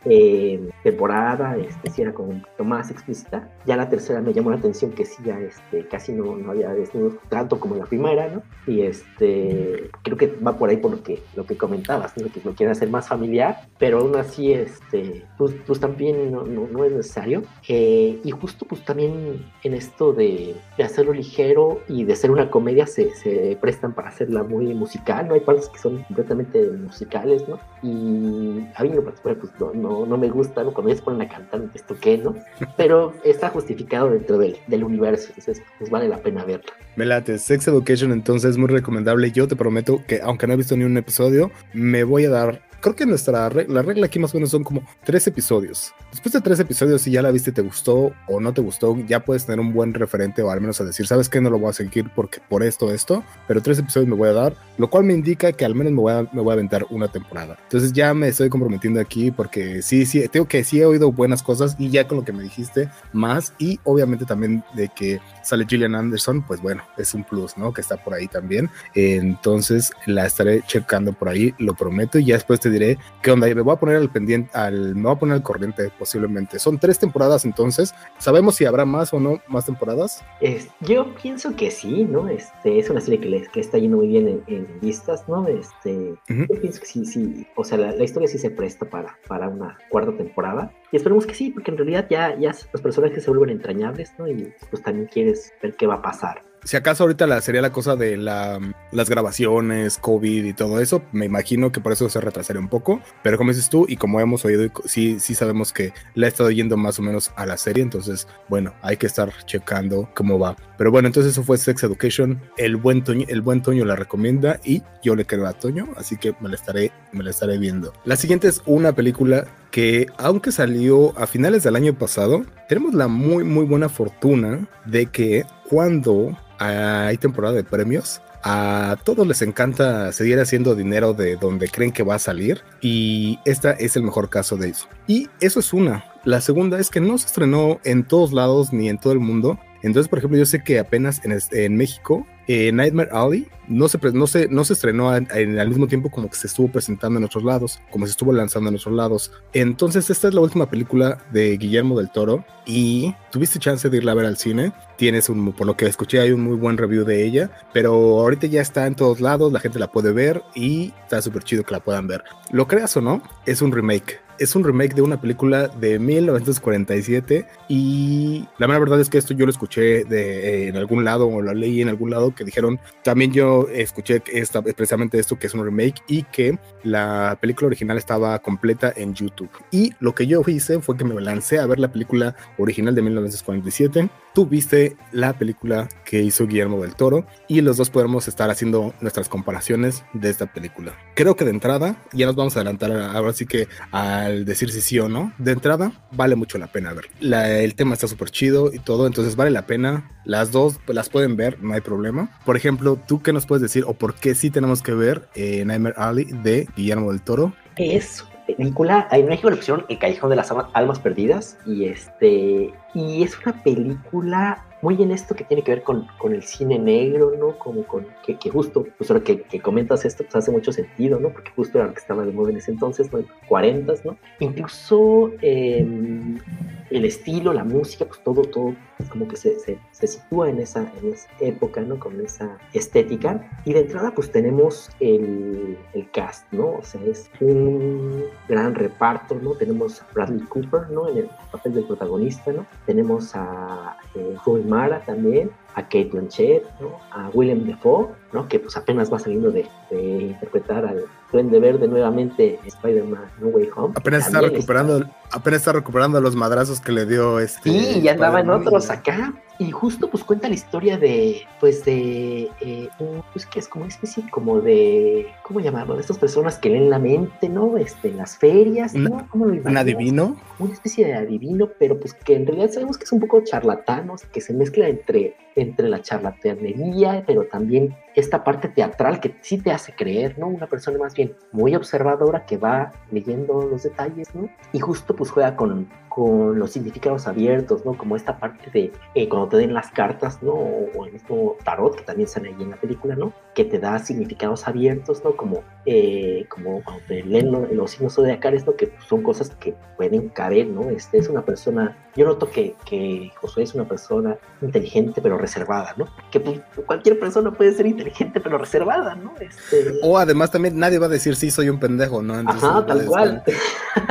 eh, temporada, este, sí era como un poquito más explícita. Ya la tercera me llamó la atención que sí, ya este, casi no, no había desnudos tanto como la primera, ¿no? Y este, creo que va por ahí por lo que, lo que comentabas, ¿no? que lo quieren hacer más familiar, pero aún así, este, pues, pues también no, no, es necesario. Eh, y justo pues también en esto de, de, hacerlo ligero y de ser una comedia se, se prestan para hacerla muy musical, ¿no? Hay partes que son completamente musicales, ¿no? Y a mí pues, no, no, no me gusta, ¿no? Cuando ellos ponen a cantar, esto qué, ¿no? Pero está justificado dentro del, del universo, entonces pues vale la pena verlo.
Me late, Sex Education entonces muy recomendable. Yo te prometo que aunque no he visto ni un episodio, me voy a dar creo que nuestra regla, la regla aquí más o menos son como tres episodios. Después de tres episodios, si ya la viste, te gustó o no te gustó, ya puedes tener un buen referente o al menos a decir, ¿sabes qué? No lo voy a seguir porque por esto, esto, pero tres episodios me voy a dar, lo cual me indica que al menos me voy a, me voy a aventar una temporada. Entonces ya me estoy comprometiendo aquí porque sí, sí, tengo que sí he oído buenas cosas y ya con lo que me dijiste más y obviamente también de que sale Gillian Anderson, pues bueno, es un plus, ¿no? Que está por ahí también. Entonces la estaré checando por ahí, lo prometo, y ya después te diré qué onda. Me voy a poner al pendiente, al, me voy a poner al corriente posiblemente. Son tres temporadas entonces. ¿Sabemos si habrá más o no más temporadas?
yo pienso que sí, ¿no? Este, es una serie que, que está yendo muy bien en, vistas, ¿no? Este, Yo pienso que sí, sí. O sea, la, historia sí se presta para, para una cuarta temporada. Y esperemos que sí, porque en realidad ya, ya los personajes se vuelven entrañables, ¿no? Y pues también quieres ver qué va a pasar
Si acaso ahorita la, sería la cosa de la, las grabaciones, COVID y todo eso, me imagino que por eso se retrasaría un poco. Pero como dices tú, y como hemos oído, sí, sí sabemos que le ha estado yendo más o menos a la serie. Entonces, bueno, hay que estar checando cómo va. Pero bueno, entonces eso fue Sex Education. El buen Toño, el buen Toño la recomienda y yo le creo a Toño, así que me la estaré, me la estaré viendo. La siguiente es una película que aunque salió a finales del año pasado, tenemos la muy muy buena fortuna de que cuando hay temporada de premios, a todos les encanta seguir haciendo dinero de donde creen que va a salir y esta es el mejor caso de eso. Y eso es una. La segunda es que no se estrenó en todos lados ni en todo el mundo. Entonces, por ejemplo, yo sé que apenas en, en México eh, Nightmare Alley no se, no se, no se estrenó en, al mismo tiempo como que se estuvo presentando en otros lados, como se estuvo lanzando en otros lados. Entonces, esta es la última película de Guillermo del Toro y tuviste chance de irla a ver al cine. Tienes un, por lo que escuché, hay un muy buen review de ella, pero ahorita ya está en todos lados, la gente la puede ver y está súper chido que la puedan ver. Lo creas o no, es un remake es un remake de una película de 1947 y la mera verdad es que esto yo lo escuché de, eh, en algún lado o lo leí en algún lado que dijeron, también yo escuché esta, precisamente esto que es un remake y que la película original estaba completa en YouTube. Y lo que yo hice fue que me lancé a ver la película original de 1947 tú viste la película que hizo Guillermo del Toro y los dos podemos estar haciendo nuestras comparaciones de esta película. Creo que de entrada, ya nos vamos a adelantar ahora sí que al decir si sí o no, de entrada vale mucho la pena ver. el tema está súper chido y todo, entonces vale la pena. Las dos las pueden ver, no hay problema. Por ejemplo, ¿tú qué nos puedes decir o por qué sí tenemos que ver eh, Nightmare Alley de Guillermo del Toro?
Es película, en México la opción El Callejón de las Almas Perdidas y este y es una película muy en esto que tiene que ver con, con el cine negro, ¿no? Como con, que, que justo, pues ahora que, que, comentas esto, pues hace mucho sentido, ¿no? Porque justo era lo que estaba de moda en ese entonces, ¿no? 40, ¿no? Incluso eh, el estilo, la música, pues todo, todo como que se, se, se sitúa en esa, en esa, época, ¿no? Con esa estética. Y de entrada, pues tenemos el, el, cast, ¿no? O sea, es un gran reparto, ¿no? Tenemos a Bradley Cooper, ¿no? En el papel del protagonista, ¿no? Tenemos a eh, Mara también, a Kate Blanchett, ¿no? A William Defoe, ¿no? Que pues apenas va saliendo de, de interpretar al Duende Verde nuevamente Spider-Man No Way Home.
Apenas está recuperando, apenas está recuperando los madrazos que le dio este.
Sí, ya andaban otros acá. Y justo pues cuenta la historia de, pues de, eh, pues que es como una especie como de, ¿cómo llamarlo? De estas personas que leen la mente, ¿no? Este, en las ferias, ¿no? ¿Cómo lo
¿Un adivino?
Una especie de adivino, pero pues que en realidad sabemos que es un poco charlatanos, que se mezcla entre, entre la charlatanería, pero también esta parte teatral que sí te hace creer, ¿no? Una persona más bien muy observadora que va leyendo los detalles, ¿no? Y justo pues juega con, con los significados abiertos, ¿no? Como esta parte de eh, cuando te den las cartas, ¿no? O el mismo tarot, que también sale ahí en la película, ¿no? Que te da significados abiertos, ¿no? Como, eh, como cuando te leen los signos zodiacales, ¿no? Que son cosas que pueden caber, ¿no? Este es una persona, yo noto que, que Josué es una persona inteligente pero reservada, ¿no? Que pues, cualquier persona puede ser inteligente pero reservada, ¿no? Este...
O además también nadie va a decir sí, soy un pendejo, ¿no?
Entonces, Ajá, tal cual.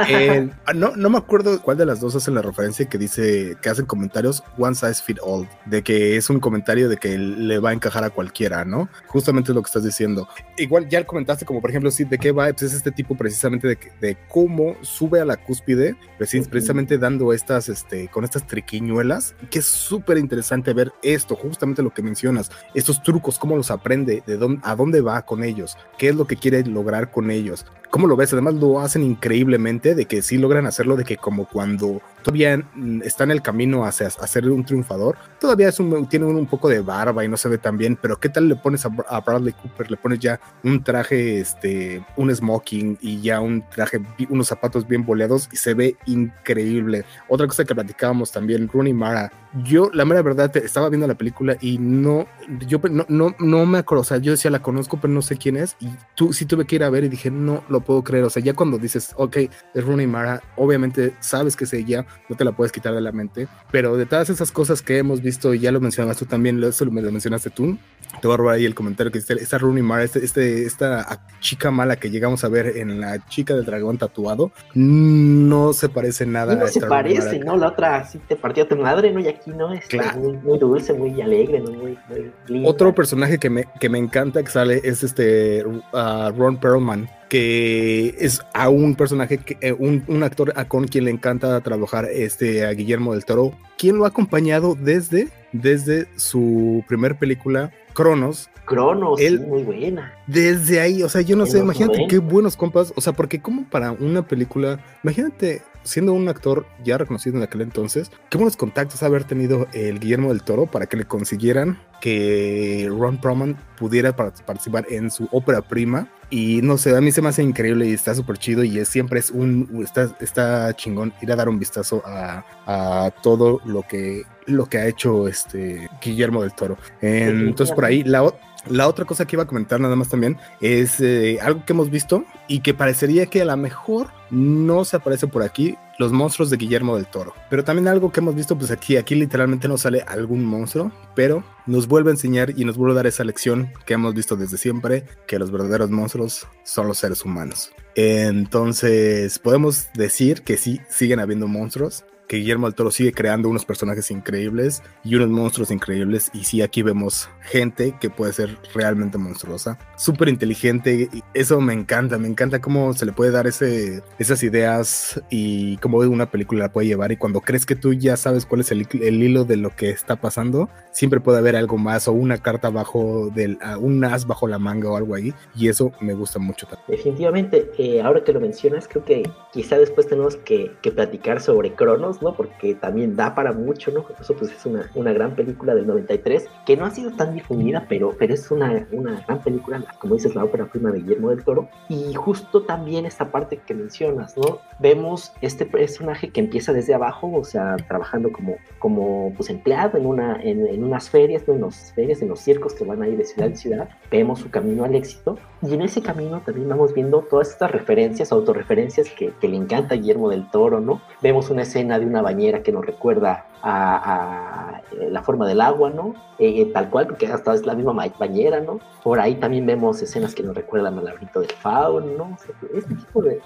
Eh, no, no me acuerdo cuál de las dos hacen la referencia que dice que hacen comentarios one size fit all, de que es un comentario de que le va a encajar a cualquiera, ¿no? Justamente es lo que estás diciendo. Igual ya comentaste como por ejemplo, sí, de qué va, pues es este tipo precisamente de, de cómo sube a la cúspide, pues, precisamente dando estas, este, con estas triquiñuelas, que es súper interesante ver esto, justamente lo que mencionas, estos trucos, cómo los aprende, de dónde, a dónde va con ellos, qué es lo que quiere lograr con ellos. ¿Cómo lo ves? Además lo hacen increíblemente de que sí logran hacerlo, de que como cuando todavía está en el camino hacia, ser un triunfador, todavía es un, tiene un, poco de barba y no se ve tan bien, pero ¿qué tal le pones a, Bradley Cooper? Le pones ya un traje, este, un smoking y ya un traje, unos zapatos bien boleados y se ve increíble. Otra cosa que platicábamos también, Rooney Mara. Yo, la mera verdad, estaba viendo la película y no, yo no, no, no me acuerdo, o sea, yo decía la conozco, pero no sé quién es y tú sí tuve que ir a ver y dije, no lo puedo creer, o sea, ya cuando dices, ok, es Rooney Mara, obviamente sabes que es ella, no te la puedes quitar de la mente, pero de todas esas cosas que hemos visto, y ya lo mencionabas tú también, eso lo, lo mencionaste tú, te voy a robar ahí el comentario que dice, esta Rooney Mara, este, este, esta chica mala que llegamos a ver en la chica del dragón tatuado, no se parece nada
no se parece, ¿no? La otra sí te partió tu madre, ¿no? Y aquí aquí, ¿no? Es muy, dulce, muy alegre, ¿no? Muy,
muy Otro personaje que me, que me encanta que sale es este uh, Ron Perlman, que es a un personaje, que, eh, un, un, actor a con quien le encanta trabajar este, a Guillermo del Toro, quien lo ha acompañado desde, desde su primer película, Cronos,
Cronos, sí, muy buena.
Desde ahí, o sea, yo no sé, imagínate qué buenos compas, o sea, porque como para una película, imagínate siendo un actor ya reconocido en aquel entonces, qué buenos contactos haber tenido el Guillermo del Toro para que le consiguieran que Ron Perlman pudiera participar en su ópera prima. Y no sé, a mí se me hace increíble y está súper chido y es, siempre es un, está, está chingón ir a dar un vistazo a, a todo lo que, lo que ha hecho este Guillermo del Toro. Entonces por ahí, la, la otra cosa que iba a comentar nada más también es eh, algo que hemos visto y que parecería que a lo mejor no se aparece por aquí, los monstruos de Guillermo del Toro. Pero también algo que hemos visto, pues aquí, aquí literalmente no sale algún monstruo, pero nos vuelve a enseñar y nos vuelve a dar esa lección que hemos visto desde siempre, que los verdaderos monstruos son los seres humanos. Entonces, podemos decir que sí, siguen habiendo monstruos, que Guillermo del Toro sigue creando unos personajes increíbles y unos monstruos increíbles. Y sí, aquí vemos gente que puede ser realmente monstruosa, súper inteligente. Eso me encanta, me encanta cómo se le puede dar ese, esas ideas y cómo una película la puede llevar. Y cuando crees que tú ya sabes cuál es el, hilo de lo que está pasando, siempre puede haber algo más o una carta bajo del, un as bajo la manga o algo ahí. Y eso me gusta mucho también.
Definitivamente, eh, ahora que lo mencionas, creo que quizá después tenemos que, que platicar sobre Cronos ¿no? Porque también da para mucho, ¿no? Eso pues es una, una gran película del 93 que no ha sido tan difundida, pero, pero es una, una gran película, como dices, la ópera prima de Guillermo del Toro. Y justo también esta parte que mencionas, ¿no? Vemos este personaje que empieza desde abajo, o sea, trabajando como, como pues empleado en, una, en, en unas ferias, ¿no? En las ferias, en los circos que van a ir de ciudad en ciudad. Vemos su camino al éxito y en ese camino también vamos viendo todas estas referencias, autorreferencias que, que le encanta a Guillermo del Toro, ¿no? Vemos una escena de una bañera que nos recuerda a, eh, la forma del agua, ¿no? Eh, eh, tal cual, porque hasta es la misma bañera, ¿no? Por ahí también vemos escenas que nos recuerdan al laberinto del fauno, ¿no? este tipo de,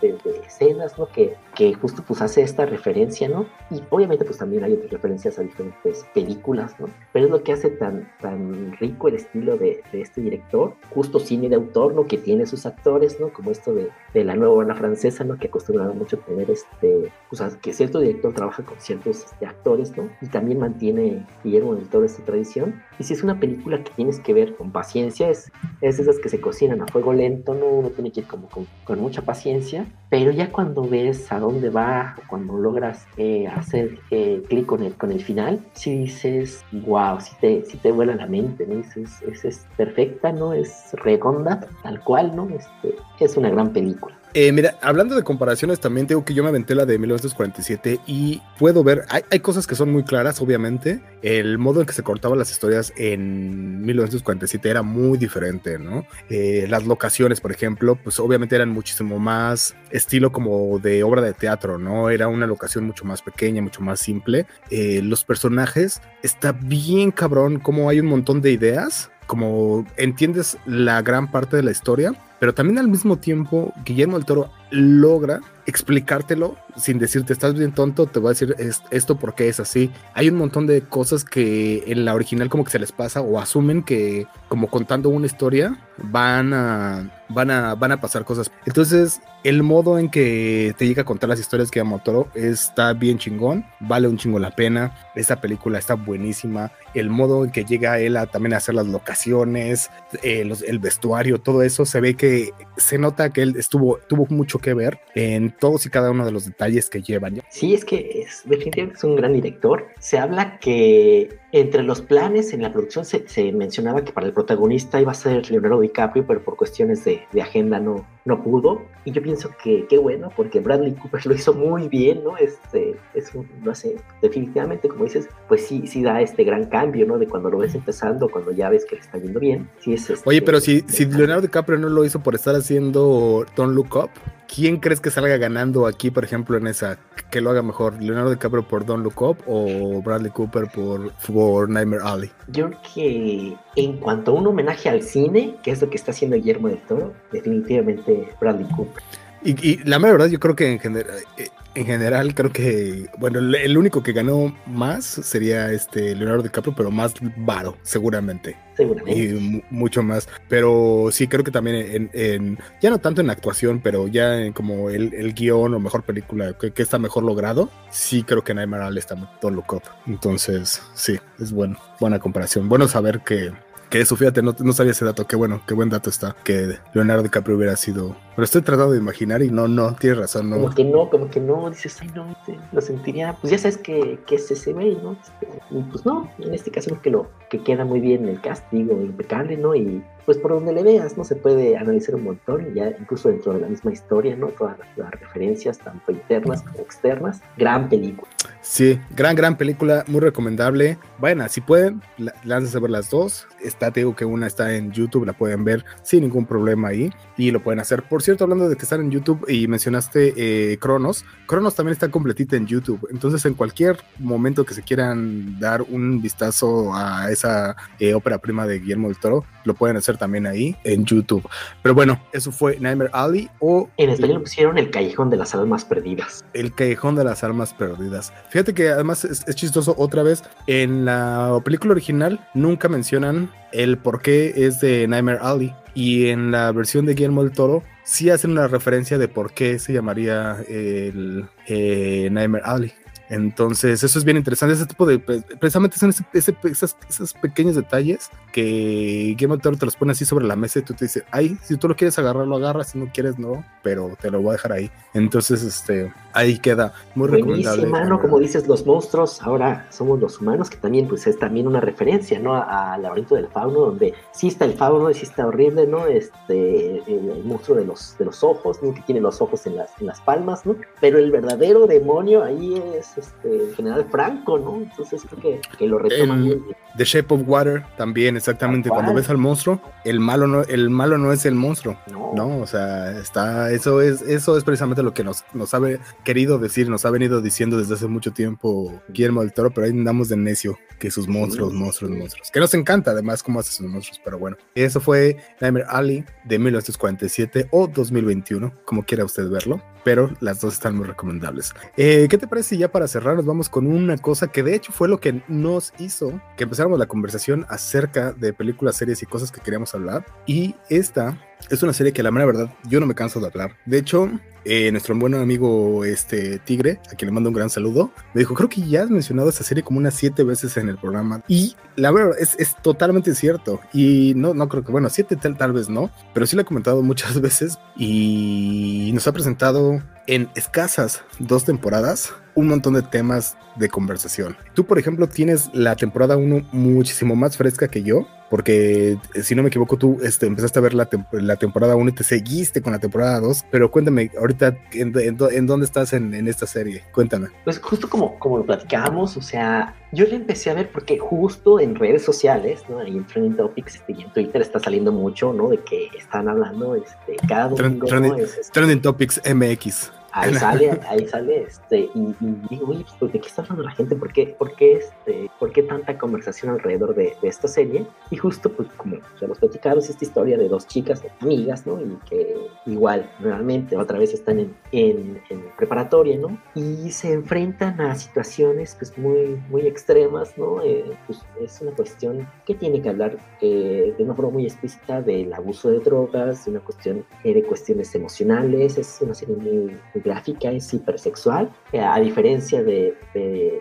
escenas, ¿no? Que, que, justo pues hace esta referencia, ¿no? Y obviamente pues también hay otras referencias a diferentes películas, ¿no? Pero es lo que hace tan, tan rico el estilo de, de este director, justo cine de autor, ¿no? Que tiene sus actores, ¿no? Como esto de, de la nueva ola francesa, ¿no? Que acostumbraba mucho a tener este, pues que cierto director trabaja con ciertos este, actores, ¿no? Y también mantiene Guillermo del Toro esta tradición. Y si es una película que tienes que ver con paciencia, es, es esas que se cocinan a fuego lento, ¿no? Uno tiene que ir como con, con mucha paciencia, pero ya cuando ves a dónde va, cuando logras eh, hacer eh, clic con el, con el final, si dices, wow, si te, si te vuela la mente, ¿no? Es, es, es perfecta, ¿no? Es redonda, tal cual, ¿no? Este, es una gran película.
Eh, mira, hablando de comparaciones, también tengo que yo me aventé la de 1947 y puedo ver, hay, cosas que son muy claras, obviamente. El modo en que se cortaban las historias en 1947 era muy diferente, ¿no? Eh, las locaciones, por ejemplo, pues obviamente eran muchísimo más estilo como de obra de teatro, ¿no? Era una locación mucho más pequeña, mucho más simple. Eh, los personajes, está bien cabrón, como hay un montón de ideas como entiendes la gran parte de la historia, pero también al mismo tiempo Guillermo del Toro logra explicártelo sin decirte estás bien tonto, te voy a decir esto porque es así. Hay un montón de cosas que en la original como que se les pasa o asumen que como contando una historia van a van a van a pasar cosas. Entonces, el modo en que te llega a contar las historias que llama Toro está bien chingón, vale un chingo la pena. Esta película está buenísima. El modo en que llega él a también a hacer las locaciones, eh, el vestuario, todo eso se ve que se nota que él estuvo tuvo mucho que ver en todos y cada uno de los detalles que llevan.
Sí, es que es, definitivamente es un gran director. Se habla que entre los planes en la producción se, mencionaba que para el protagonista iba a ser Leonardo DiCaprio, pero por cuestiones de, agenda no, no pudo. Y yo pienso que qué bueno, porque Bradley Cooper lo hizo muy bien, ¿no? Este, es un, no sé, definitivamente, como dices, pues sí, sí da este gran cambio, ¿no? De cuando lo ves empezando, cuando ya ves que le está yendo bien. Sí es este,
Oye, pero si, si Leonardo DiCaprio no lo hizo por estar haciendo Don't Look Up, ¿quién crees que salga ganando aquí, por ejemplo, en esa? Que lo haga mejor, Leonardo DiCaprio por Don't Look Up o Bradley Cooper por, Nightmare Alley.
Yo creo que en cuanto a un homenaje al cine, que es lo que está haciendo Guillermo del Toro, definitivamente Bradley Cooper.
Y, la verdad, yo creo que en general, en general, creo que, bueno, el, único que ganó más sería este Leonardo DiCaprio, pero más varo, seguramente.
Seguramente.
Y mucho más. Pero sí, creo que también en, ya no tanto en actuación, pero ya en como el, el guion o mejor película que, está mejor logrado, sí creo que Nightmare Alley está todo up. Entonces, sí, es bueno, buena comparación. Bueno saber que que eso, fíjate, no, no, sabía ese dato. Qué bueno, qué buen dato está. Que Leonardo DiCaprio hubiera sido. Pero estoy tratando de imaginar y no, no, tienes razón. No.
Como que no, como que no. Dices, ay, no, lo sentiría. Pues ya sabes que, que es ese güey, ¿no? Pues no, en este caso creo que lo que queda muy bien en el cast, digo, impecable, ¿no? Y pues por donde le veas, ¿no? Se puede analizar un montón, ya incluso dentro de la misma historia, ¿no? Todas las referencias, tanto internas como externas. Gran película.
Sí, gran, gran película, muy recomendable. Bueno, si pueden, láncense a ver las dos. Está, te digo que una está en YouTube, la pueden ver sin ningún problema ahí y lo pueden hacer. Por cierto, hablando de que están en YouTube y mencionaste eh, Cronos, Cronos también está completita en YouTube. Entonces, en cualquier momento que se quieran dar un vistazo a esa eh, ópera prima de Guillermo del Toro, lo pueden hacer también ahí en YouTube. Pero bueno, eso fue Nightmare Alley o...
En español pusieron El Callejón de las Almas Perdidas.
El Callejón de las Almas Perdidas. Fíjate que además es, chistoso otra vez, en la película original nunca mencionan el por qué es de Nightmare Alley y en la versión de Guillermo del Toro sí hacen una referencia de por qué se llamaría el eh, Nightmare Alley. Entonces, eso es bien interesante. Ese tipo de. Precisamente son esos pequeños detalles que Game of Thrones te los pone así sobre la mesa y tú te dices, ay, si tú lo quieres agarrar, lo agarras, si no quieres, no, pero te lo voy a dejar ahí. Entonces, este, ahí queda muy recomendable.
Mano, como dices, los monstruos, ahora somos los humanos, que también, pues, es también una referencia, ¿no? Al laberinto del fauno, donde sí está el fauno, sí está horrible, ¿no? Este, el, monstruo de los, de los ojos, ¿no? Que tiene los ojos en las, en las palmas, ¿no? Pero el verdadero demonio ahí es este, general Franco, ¿no? Entonces creo que, lo retoman bien.
The Shape of Water también, exactamente. Cuando ves al monstruo, el malo no, el malo no es el monstruo. No. O sea, está, eso es, eso es precisamente lo que nos, nos ha querido decir, nos ha venido diciendo desde hace mucho tiempo Guillermo del Toro, pero ahí andamos de necio que sus monstruos, monstruos, monstruos. Que nos encanta además cómo hace sus monstruos, pero bueno. Eso fue Nightmare Alley de 1947 o 2021, como quiera usted verlo pero las dos están muy recomendables. Eh, ¿Qué te parece ya para cerrar vamos con una cosa que de hecho fue lo que nos hizo que empezáramos la conversación acerca de películas, series y cosas que queríamos hablar? Y esta es una serie que la mera verdad yo no me canso de hablar. De hecho, eh, nuestro buen amigo este Tigre, a quien le mando un gran saludo, me dijo, creo que ya has mencionado esta serie como unas siete veces en el programa. Y la verdad es, es totalmente cierto. Y no, no creo que, bueno, siete tal, tal vez no, pero sí lo he comentado muchas veces y nos ha presentado en escasas dos temporadas un montón de temas de conversación. Tú, por ejemplo, tienes la temporada 1 muchísimo más fresca que yo, porque eh, si no me equivoco, tú este, empezaste a ver la, la temporada 1 y te seguiste con la temporada 2, pero cuéntame ahorita en, dónde estás en, esta serie, cuéntame.
Pues justo como, como lo platicamos, o sea, yo le empecé a ver porque justo en redes sociales, ¿no? Ahí en Trending Topics este, y en Twitter está saliendo mucho, ¿no? De que están hablando este, cada domingo.
Este Trending Topics MX.
Ahí sale, ahí sale, este, y, digo, oye, pues, ¿de qué está hablando la gente? ¿Por qué, por qué, este, por qué tanta conversación alrededor de, de, esta serie? Y justo, pues, como ya los platicaron, es esta historia de dos chicas, amigas, ¿no? Y que igual, nuevamente, otra vez están en, en, en, preparatoria, ¿no? Y se enfrentan a situaciones, pues, muy, muy extremas, ¿no? Eh, pues, es una cuestión que tiene que hablar eh, de una forma muy explícita del abuso de drogas, de una cuestión eh, de cuestiones emocionales, es una serie muy gráfica es hipersexual, eh, a diferencia de,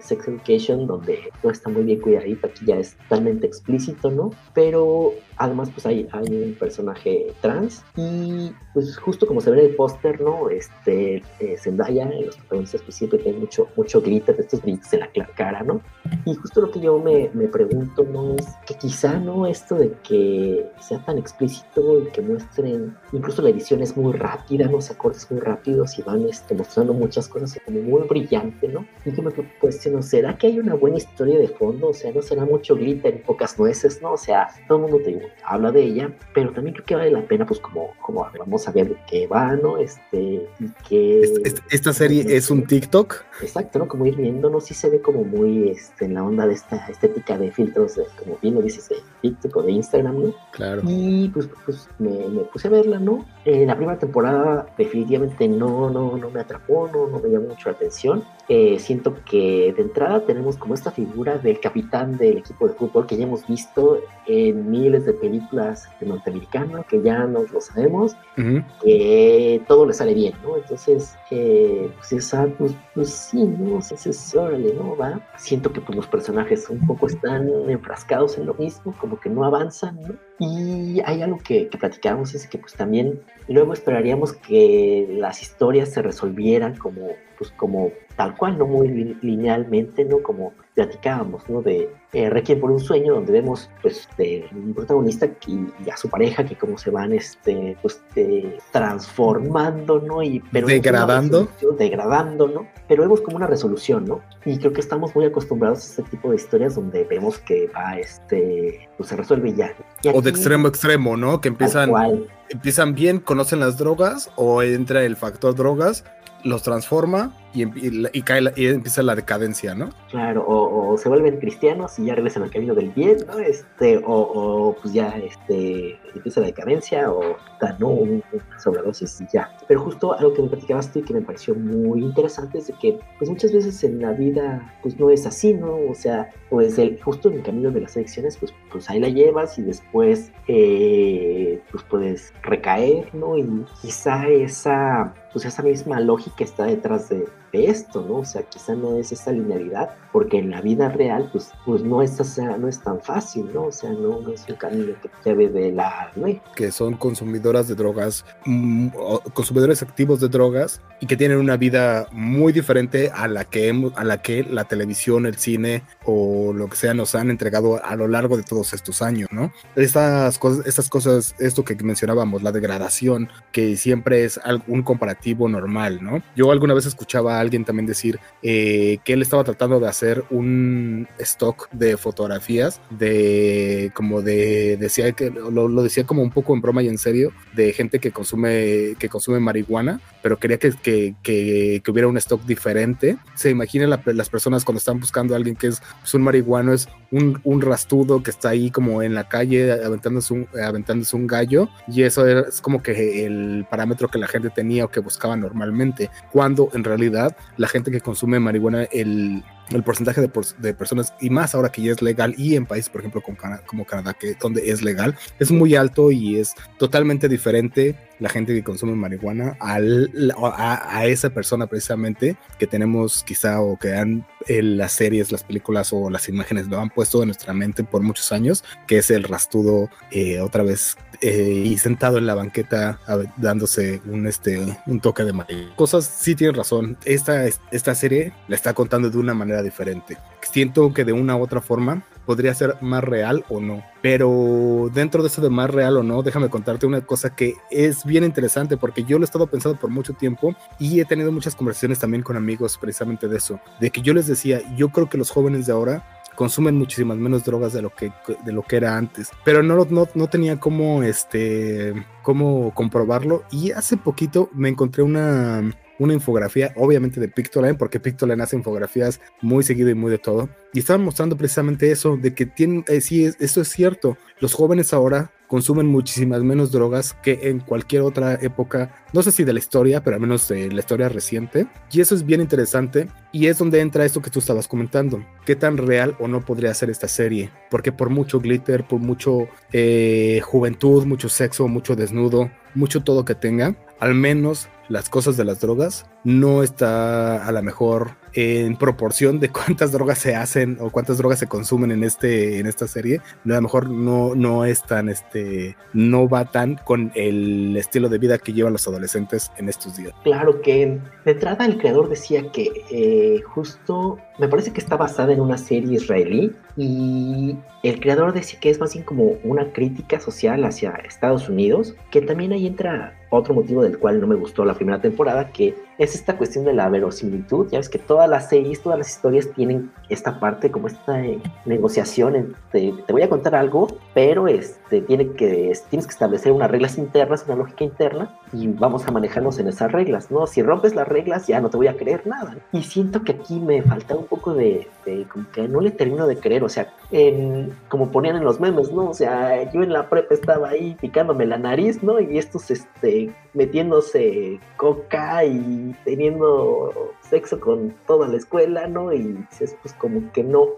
Sex Education, donde todo está muy bien cuidadito, aquí ya es totalmente explícito, ¿no? Pero además, pues hay, hay un personaje trans y pues justo como se ve en el póster, ¿no? Este, eh, Zendaya, los protagonistas pues siempre tienen mucho, mucho glitter, estos glitters en la cara, ¿no? Y justo lo que yo me, me pregunto, ¿no? Es que quizá, ¿no? Esto de que sea tan explícito y que muestren, incluso la edición es muy rápida, ¿no? Se acortes muy rápidos y van este, mostrando muchas cosas como muy brillante, ¿no? Y yo me cuestiono, ¿será que hay una buena historia de fondo? O sea, ¿no será mucho glitter y pocas nueces, ¿no? O sea, todo el mundo te habla de ella, pero también creo que vale la pena, pues como, como vamos a ver de qué va, ¿no? Este, y que...
Esta, serie es un TikTok.
Exacto, ¿no? Como ir viendo, ¿no? Sí se ve como muy, este, este, en la onda de esta estética de filtros, de, como bien lo dices, de TikTok o de Instagram, ¿no?
Claro.
Y pues, pues me, me, puse a verla, ¿no? En la primera temporada definitivamente no, no, no me atrapó, no, no me llamó mucho la atención. Eh, siento que de entrada tenemos como esta figura del capitán del equipo de fútbol que ya hemos visto en miles de películas de norteamericano, que ya nos lo sabemos, que todo le sale bien, ¿no? Entonces, eh, pues esa, pues, pues sí, ¿no? Órale, ¿no? Va. Siento que pues, los personajes un poco están enfrascados en lo mismo, como que no avanzan, ¿no? Y hay algo que, que platicamos, es que pues también luego esperaríamos que las historias se resolvieran como, pues como tal cual, no muy linealmente, ¿no? Como platicábamos, ¿no? De eh, Requiem por un sueño, donde vemos, pues, de un protagonista y, a su pareja que como se van, este, pues, transformando, ¿no? Y,
pero degradando.
Degradando, ¿no? Pero vemos como una resolución, ¿no? Y creo que estamos muy acostumbrados a este tipo de historias donde vemos que va, este, pues se resuelve ya.
O de extremo a extremo, ¿no? Que empiezan, empiezan bien, conocen las drogas, o entra el factor drogas, los transforma y, cae y empieza la decadencia, ¿no?
Claro, o, se vuelven cristianos y ya regresan al camino del bien, ¿no? Este, o, pues ya este, empieza la decadencia o ganó un, sobredosis y ya. Pero justo algo que me platicabas tú y que me pareció muy interesante es de que pues muchas veces en la vida pues no es así, ¿no? O sea, pues el, justo en el camino de las elecciones pues, pues ahí la llevas y después eh, pues puedes recaer, ¿no? Y quizá esa pues esa misma lógica está detrás de, esto, ¿no? O sea, quizá no es esa linealidad, porque en la vida real, pues, pues no, es, no es tan fácil, ¿no? O sea, no, es un camino que lleve de la
Que son consumidoras de drogas, mm, consumidores activos de drogas y que tienen una vida muy diferente a la que, a la, que la televisión, el cine o lo que sea nos han entregado a lo largo de todos estos años, ¿no? Estas cosas, estas cosas, esto que mencionábamos, la degradación, que siempre es un comparativo normal, ¿no? Yo alguna vez escuchaba alguien también decir eh, que él estaba tratando de hacer un stock de fotografías de como de decía que lo, decía como un poco en broma y en serio de gente que consume que consume marihuana pero quería que, que, que, hubiera un stock diferente. Se imagina las personas cuando están buscando a alguien que es pues, un marihuano es un, un, rastudo que está ahí como en la calle aventándose un, aventándose un gallo y eso es como que el parámetro que la gente tenía o que buscaba normalmente cuando en realidad la gente que consume marihuana, el, el porcentaje de, personas, y más ahora que ya es legal, y en países, por ejemplo, como, como Canadá, que, donde es legal, es muy alto y es totalmente diferente la gente que consume marihuana a, a, esa persona precisamente que tenemos quizá o que han en las series, las películas o las imágenes lo han puesto en nuestra mente por muchos años, que es el rastudo eh, otra vez eh, y sentado en la banqueta dándose un, este, un toque de marihuana. Cosas, sí tienen razón, esta, esta serie la está contando de una manera diferente. Siento que de una u otra forma podría ser más real o no. Pero dentro de eso de más real o no, déjame contarte una cosa que es bien interesante porque yo lo he estado pensando por mucho tiempo y he tenido muchas conversaciones también con amigos precisamente de eso, de que yo les decía, yo creo que los jóvenes de ahora consumen muchísimas menos drogas de lo que, de lo que era antes, pero no, no, no tenía cómo, este, cómo comprobarlo y hace poquito me encontré una una infografía, obviamente de Pictoline, porque Pictoline hace infografías muy seguido y muy de todo. Y estaban mostrando precisamente eso, de que tienen, eh, sí, eso es cierto. Los jóvenes ahora consumen muchísimas menos drogas que en cualquier otra época, no sé si de la historia, pero al menos de la historia reciente. Y eso es bien interesante y es donde entra esto que tú estabas comentando. ¿Qué tan real o no podría ser esta serie? Porque por mucho glitter, por mucho eh, juventud, mucho sexo, mucho desnudo, mucho todo que tenga, al menos las cosas de las drogas no está a lo mejor en proporción de cuántas drogas se hacen o cuántas drogas se consumen en este en esta serie a lo mejor no no es tan este no va tan con el estilo de vida que llevan los adolescentes en estos días.
Claro que de entrada el creador decía que eh, justo me parece que está basada en una serie israelí y el creador decía que es más bien como una crítica social hacia Estados Unidos que también ahí entra otro motivo del cual no me gustó la primera temporada que es esta cuestión de la verosimilitud. Ya ves que todas las series, todas las historias tienen esta parte, como esta eh, negociación. te voy a contar algo, pero este, tiene que, tienes que establecer unas reglas internas, una lógica interna, y vamos a manejarnos en esas reglas, ¿no? Si rompes las reglas, ya no te voy a creer nada. Y siento que aquí me falta un poco de, como que no le termino de creer, o sea, como ponían en los memes, ¿no? O sea, yo en la prepa estaba ahí picándome la nariz, ¿no? Y estos, este, metiéndose coca y teniendo sexo con toda la escuela, ¿no? Y dices, pues como que no.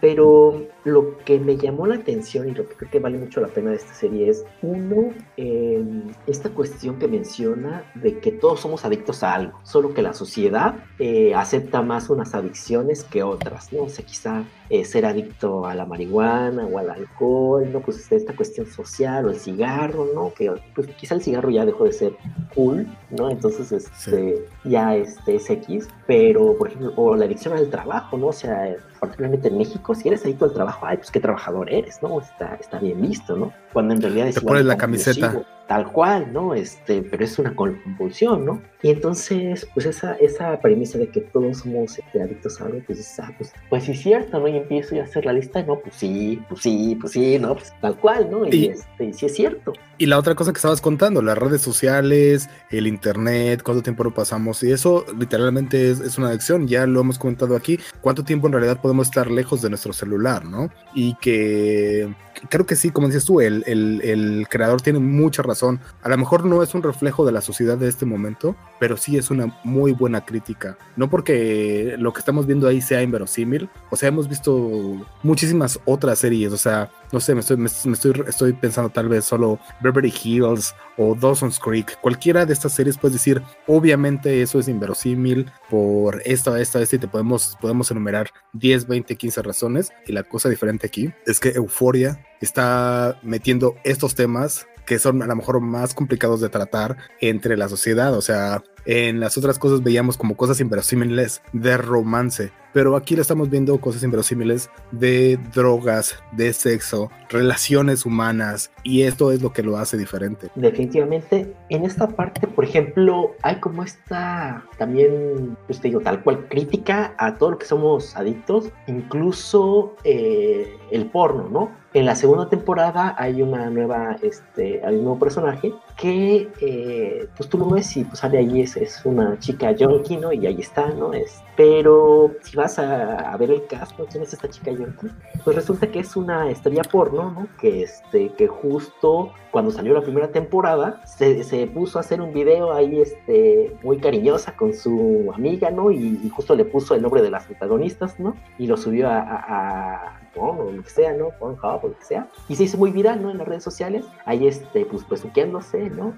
Pero lo que me llamó la atención y lo que creo que vale mucho la pena de esta serie es, uno, em, esta cuestión que menciona de que todos somos adictos a algo, solo que la sociedad eh, acepta más unas adicciones que otras, ¿no? O sea, quizá eh, ser adicto a la marihuana o al alcohol, ¿no? Pues esta cuestión social o el cigarro, ¿no? Que pues quizá el cigarro ya dejó de ser cool, ¿no? Entonces, este, ya este, es X, pero, por ejemplo, o la adicción al trabajo, ¿no? O sea, particularmente en México, si eres adicto al trabajo, ay, pues qué trabajador eres, ¿no? Está, está bien visto, ¿no? Cuando en realidad es...
Te pones la camiseta
tal cual, ¿no? Este, pero es una compulsión, ¿no? Y entonces, pues esa, esa premisa de que todos somos este, adictos a algo, pues, ah, pues, pues sí es cierto, ¿no? Y empiezo a hacer la lista, no, pues sí, pues sí, pues sí, ¿no? Pues tal cual, ¿no? Y, este, y sí es cierto.
Y la otra cosa que estabas contando, las redes sociales, el internet, cuánto tiempo lo pasamos, y eso literalmente es, es una adicción, ya lo hemos comentado aquí, cuánto tiempo en realidad podemos estar lejos de nuestro celular, ¿no? Y que creo que sí, como dices tú, el, el, creador tiene mucha razón. A lo mejor no es un reflejo de la sociedad de este momento, pero sí es una muy buena crítica. No porque lo que estamos viendo ahí sea inverosímil, o sea, hemos visto muchísimas otras series, o sea, no sé, me estoy, me, estoy, estoy pensando tal vez solo Beverly Hills o Dawson's Creek, cualquiera de estas series puedes decir, obviamente eso es inverosímil por esta, esta, esta, y te podemos, podemos enumerar 10, 20, 15 razones. Y la cosa diferente aquí es que Euforia está metiendo estos temas que son a lo mejor más complicados de tratar entre la sociedad. O sea, en las otras cosas veíamos como cosas inverosímiles de romance, pero aquí le estamos viendo cosas inverosímiles de drogas, de sexo, relaciones humanas, y esto es lo que lo hace diferente.
Definitivamente, en esta parte, por ejemplo, hay como esta también, pues te digo, tal cual crítica a todo lo que somos adictos, incluso eh, el porno, ¿no? En la segunda temporada hay una nueva, este, hay un nuevo personaje que, eh, pues tú lo ves y pues sale ahí, es, es una chica yonki, ¿no? Y ahí está, ¿no? Es, pero si vas a, ver el cast, ¿no? ¿Quién es esta chica yonki? Pues resulta que es una estrella porno, ¿no? Que, este, que justo cuando salió la primera temporada, se, se puso a hacer un video ahí, este, muy cariñosa con su amiga, ¿no? Y, justo le puso el nombre de las protagonistas, ¿no? Y lo subió a o lo que sea, ¿no? Pornhub o lo que sea. Y se hizo muy viral, ¿no? En las redes sociales. Ahí, este, pues, besuqueándose, ¿no?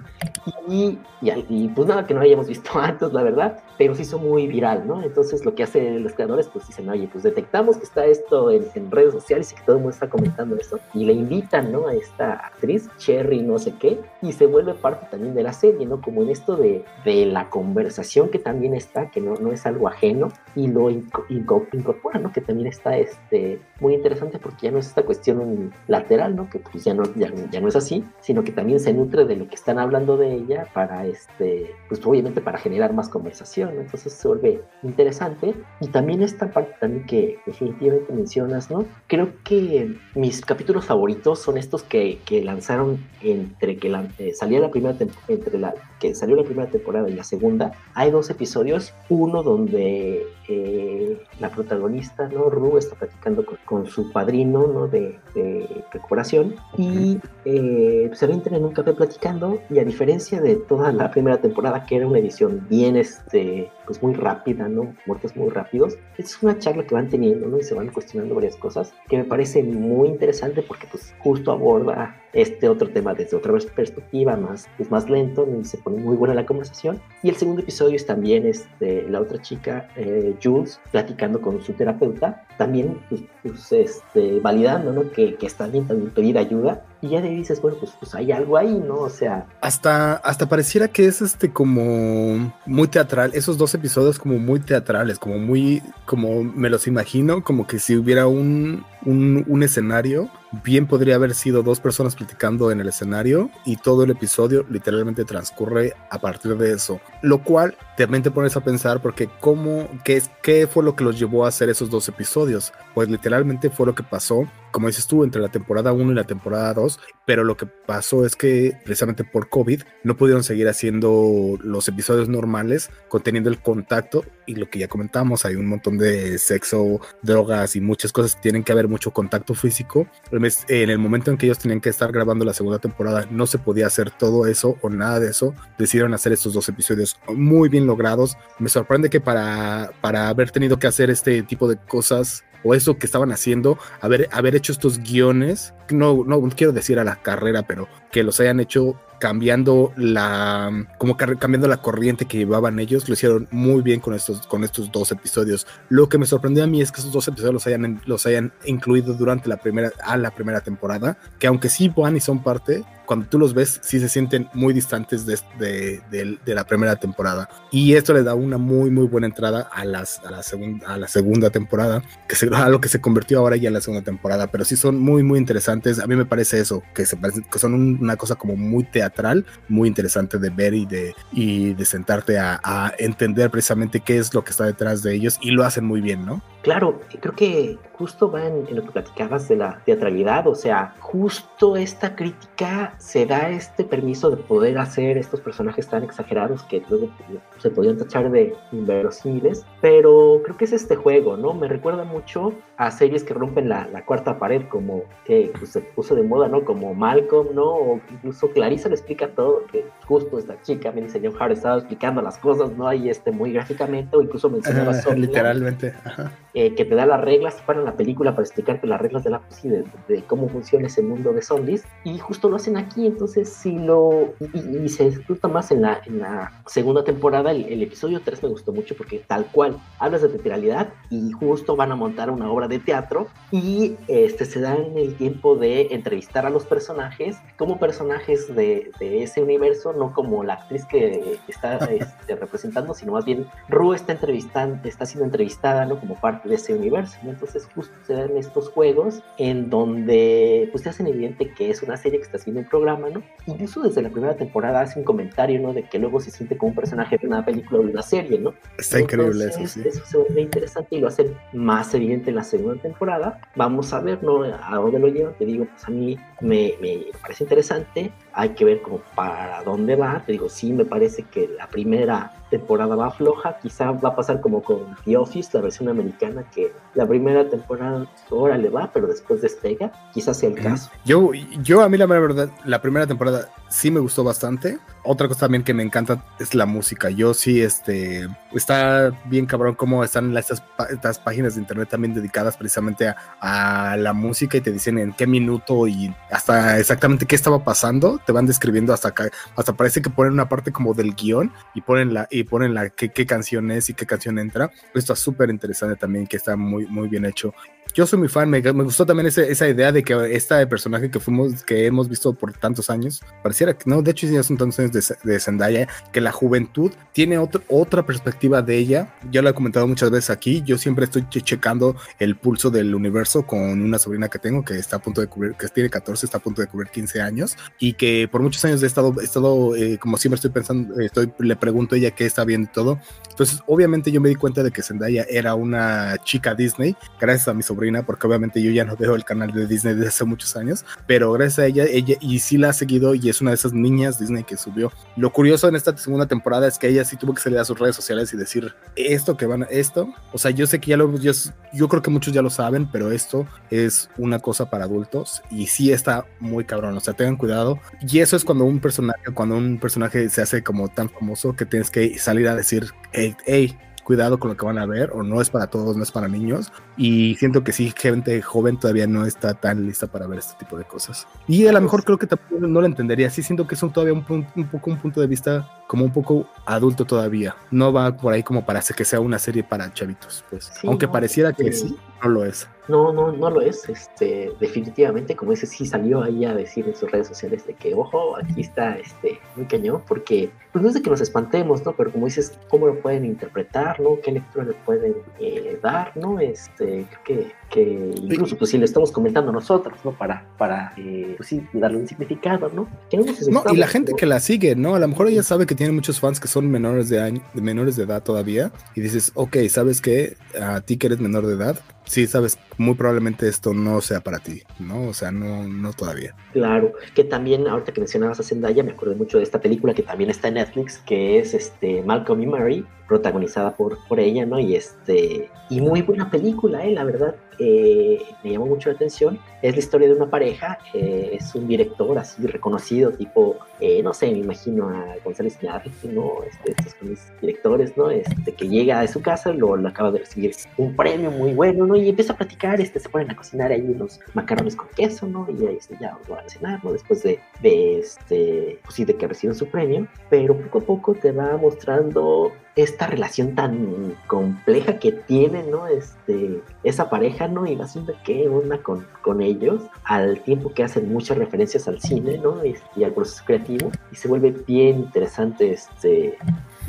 Y, y, pues nada que no hayamos visto antes, la verdad, pero se hizo muy viral, ¿no? Entonces lo que hacen los creadores, pues dicen, oye, pues detectamos que está esto en, redes sociales y que todo el mundo está comentando esto. Y le invitan, ¿no? A esta actriz, Cherry, no sé qué, y se vuelve parte también de la serie, ¿no? Como en esto de, de la conversación que también está, que no, no es algo ajeno, y lo incorpora, ¿no? Que también está este, muy interesante porque ya no es esta cuestión lateral, ¿no? Que pues ya no, ya, no es así, sino que también se nutre de lo que están hablando de ella para, este, pues obviamente para generar más conversación, ¿no? Entonces se vuelve interesante. Y también esta parte también que definitivamente mencionas, ¿no? Creo que mis capítulos favoritos son estos que, que lanzaron entre que eh, salía la primera entre la que salió la primera temporada y la segunda. Hay dos episodios, uno donde eh, la protagonista, ¿no? Ru está platicando con, su padrino, ¿no? De, recuperación y eh, se entran en un café platicando y a diferencia de toda la primera temporada que era una edición bien, este, pues muy rápida, ¿no? Muertos muy rápidos, es una charla que van teniendo, ¿no? Y se van cuestionando varias cosas que me parece muy interesante porque pues justo aborda este otro tema desde otra perspectiva, más, es más lento, y se pone muy buena la conversación. Y el segundo episodio es también este, la otra chica, eh, Jules, platicando con su terapeuta, también pues, pues, este, validando ¿no? que, que está bien también pedir ayuda y ya de dices, bueno, pues, pues hay algo ahí, ¿no? O sea.
Hasta, hasta pareciera que es este como muy teatral, esos dos episodios como muy teatrales, como muy, como me los imagino, como que si hubiera un, un, un, escenario, bien podría haber sido dos personas platicando en el escenario y todo el episodio literalmente transcurre a partir de eso. Lo cual también te pones a pensar porque cómo, qué, qué fue lo que los llevó a hacer esos dos episodios. Dios. Pues literalmente fue lo que pasó, como dices tú, entre la temporada 1 y la temporada 2, pero lo que pasó es que precisamente por COVID no pudieron seguir haciendo los episodios normales conteniendo el contacto y lo que ya comentamos, hay un montón de sexo, drogas y muchas cosas que tienen que haber mucho contacto físico. En el momento en que ellos tenían que estar grabando la segunda temporada no se podía hacer todo eso o nada de eso. Decidieron hacer estos dos episodios muy bien logrados. Me sorprende que para, para haber tenido que hacer este tipo de cosas o eso que estaban haciendo, haber, haber hecho estos guiones, no, no quiero decir a la carrera, pero que los hayan hecho cambiando la como cambiando la corriente que llevaban ellos lo hicieron muy bien con estos con estos dos episodios. Lo que me sorprendió a mí es que esos dos episodios los hayan los hayan incluido durante la primera a la primera temporada que aunque sí van y son parte cuando tú los ves, sí se sienten muy distantes de, la primera temporada. Y esto le da una muy, muy buena entrada a, la, segunda, temporada, que se, a lo que se convirtió ahora ya en la segunda temporada. Pero sí son muy, muy interesantes. A mí me parece eso, que, se que son una cosa como muy teatral, muy interesante de ver y de, sentarte a entender precisamente qué es lo que está detrás de ellos. Y lo hacen muy bien, ¿no?
Claro, creo que justo va en, lo que platicabas de la teatralidad, o sea, justo esta crítica se da este permiso de poder hacer estos personajes tan exagerados que luego se podían tachar de inverosímiles, pero creo que es este juego, ¿no? Me recuerda mucho a series que rompen la, cuarta pared, como que pues, se puso de moda, ¿no? Como Malcolm, ¿no? O incluso Clarissa le explica todo, que justo esta chica, me dice John Hart, estaba explicando las cosas, ¿no? Ahí este, muy gráficamente, o incluso mencionaba
Literalmente,
eh, que te da las reglas para la película, para explicarte las reglas de la pues, de, de, cómo funciona ese mundo de zombies, y justo lo hacen aquí, entonces si lo... Y, se disfruta más en la, en la segunda temporada, el, el episodio 3 me gustó mucho porque tal cual, hablas de teatralidad y justo van a montar una obra de teatro y este, se dan el tiempo de entrevistar a los personajes como personajes de, de ese universo, no como la actriz que está este, representando, sino más bien Ru está entrevistando, está siendo entrevistada ¿no? como parte de ese universo. Entonces justo se dan estos juegos en donde pues te hacen evidente que es una serie que está haciendo un programa, ¿no? Incluso desde la primera temporada hace un comentario, ¿no? De que luego se siente como un personaje de una película o de una serie, ¿no?
Está increíble eso, sí.
Eso se vuelve interesante y lo hace más evidente en la segunda temporada. Vamos a ver, ¿no? A dónde lo lleva. Te digo, pues a mí me, me parece interesante. Hay que ver como para dónde va. Te digo, sí, me parece que la primera temporada va floja. Quizá va a pasar como con The Office, la versión americana, que la primera temporada ahora le va, pero después despega. Quizás sea el caso.
Yo, yo a mí la verdad, la primera temporada sí me gustó bastante. Otra cosa también que me encanta es la música. Yo sí, este, está bien cabrón cómo están estas, estas páginas de internet también dedicadas precisamente a, a, la música y te dicen en qué minuto y hasta exactamente qué estaba pasando. Te van describiendo hasta acá, hasta parece que ponen una parte como del guion y ponen la, y ponen la qué, qué canción es y qué canción entra. Esto es súper interesante también, que está muy, muy bien hecho yo soy muy fan, me, me gustó también ese, esa idea de que este personaje que fuimos, que hemos visto por tantos años, pareciera que no, de hecho ya son tantos años de, de Zendaya, que la juventud tiene otro, otra perspectiva de ella. Ya lo he comentado muchas veces aquí, yo siempre estoy checando el pulso del universo con una sobrina que tengo que está a punto de cubrir, que tiene 14, está a punto de cubrir 15 años y que por muchos años he estado, he estado eh, como siempre estoy pensando, estoy, le pregunto a ella qué está y todo. Entonces, obviamente yo me di cuenta de que Zendaya era una chica Disney, gracias a mi sobrina porque obviamente yo ya no veo el canal de Disney desde hace muchos años, pero gracias a ella, ella y sí la ha seguido y es una de esas niñas Disney que subió. Lo curioso en esta segunda temporada es que ella sí tuvo que salir a sus redes sociales y decir esto que van a esto, o sea, yo sé que ya lo, yo, yo creo que muchos ya lo saben, pero esto es una cosa para adultos y sí está muy cabrón, o sea, tengan cuidado. Y eso es cuando un personaje, cuando un personaje se hace como tan famoso que tienes que salir a decir, hey, cuidado con lo que van a ver, o no es para todos, no es para niños. Y siento que sí, gente joven todavía no está tan lista para ver este tipo de cosas. Y a lo mejor creo que tampoco no lo entendería. Sí, siento que es todavía un, un, poco un punto de vista como un poco adulto todavía. No va por ahí como para que sea una serie para chavitos, pues. Aunque pareciera que sí, no lo es.
No, no, no lo es. Este, definitivamente, como dices, sí salió ahí a decir en sus redes sociales de que, ojo, aquí está este, muy cañón, porque pues no es de que nos espantemos, ¿no? Pero como dices, ¿cómo lo pueden interpretar, ¿no? ¿Qué lectura le pueden eh, dar, ¿no? Este, creo que, que incluso, pues si le estamos comentando nosotros, ¿no? Para, para eh, pues sí, darle un significado, ¿no?
no, y la gente que la sigue, ¿no? A lo mejor ella sabe que tiene muchos fans que son menores de año, de menores de edad todavía, y dices, ok, ¿sabes qué? A ti que eres menor de edad, sí, sabes, muy probablemente esto no sea para ti, ¿no? O sea, no, no todavía.
Claro, que también, ahorita que mencionabas a Zendaya, me acuerdo mucho de esta película que también está en Netflix, que es este Malcolm y Mary, protagonizada por, por ella, ¿no? Y este, y muy buena película, ¿eh? La verdad, eh, me llamó mucho la atención. Es la historia de una pareja, eh, es un director así reconocido, tipo, eh, no sé, me imagino a González Iñárritu, ¿no? Este, estos directores, ¿no? Este, que llega a su casa, lo, lo, acaba de recibir un premio muy bueno, ¿no? Y empieza a platicar, este, se ponen a cocinar ahí unos macarrones con queso, ¿no? Y ahí este, ya van a cenar, ¿no? Después de, este, pues sí, de que reciben su premio, pero poco a poco te va mostrando esta relación tan compleja que tiene, ¿no? Este, esa pareja, ¿no? Y va siendo que onda con, con ellos, al tiempo que hacen muchas referencias al cine, ¿no? Este, y al proceso creativo, y se vuelve bien interesante, este,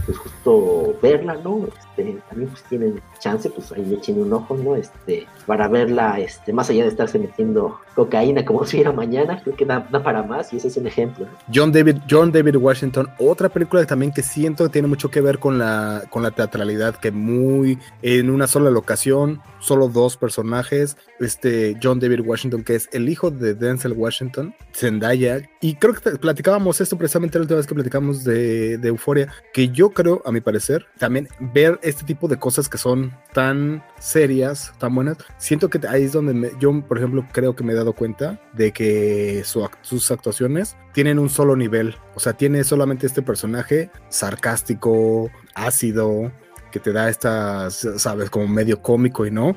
pues justo verla, ¿no? Este, también pues tienen chance, pues ahí echen un ojo, ¿no? Este, para verla, este, más allá de estarse metiendo cocaína como si era mañana, creo que da, para más y ese es un ejemplo.
John David, John David Washington, otra película también que siento que tiene mucho que ver con la, con la teatralidad, que muy en una sola locación, solo dos personajes, este John David Washington, que es el hijo de Denzel Washington, Zendaya, y creo que platicábamos esto precisamente la última vez que platicamos de, de Euforia, que yo creo, a mi parecer, también ver este tipo de cosas que son tan serias, tan buenas, siento que ahí es donde yo, por ejemplo, creo que me he dado cuenta de que sus actuaciones tienen un solo nivel, o sea, tiene solamente este personaje sarcástico, ácido, que te da estas, sabes, como medio cómico y no,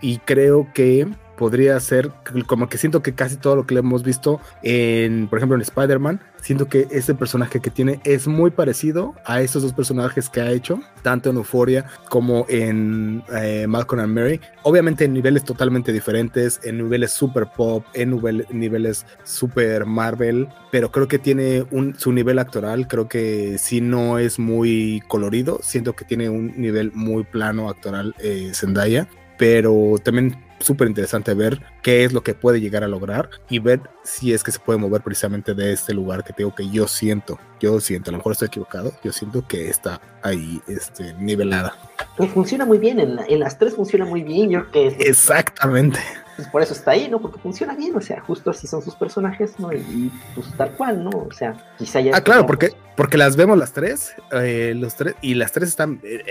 y creo que podría ser como que siento que casi todo lo que le hemos visto en, por ejemplo, en Spider-Man, siento que ese personaje que tiene es muy parecido a esos dos personajes que ha hecho, tanto en Euphoria como en eh, Malcolm and Mary. Obviamente en niveles totalmente diferentes, en niveles super pop, en niveles super Marvel, pero creo que tiene un, su nivel actoral, creo que si no es muy colorido, siento que tiene un nivel muy plano actoral eh, Zendaya, pero también súper interesante ver qué es lo que puede llegar a lograr y ver si es que se puede mover precisamente de este lugar que tengo que yo siento, yo siento, a lo mejor estoy equivocado, yo siento que está ahí este, nivelada.
Pues funciona muy bien, en, en las tres funciona muy bien, yo que...
Exactamente
pues por eso está ahí, ¿no? Porque funciona bien, o sea, justo así son sus personajes, ¿no? Y, pues tal cual, ¿no? O sea, quizá ya...
Ah, claro, porque, porque las vemos las tres, eh, los tres, y las tres están, eh,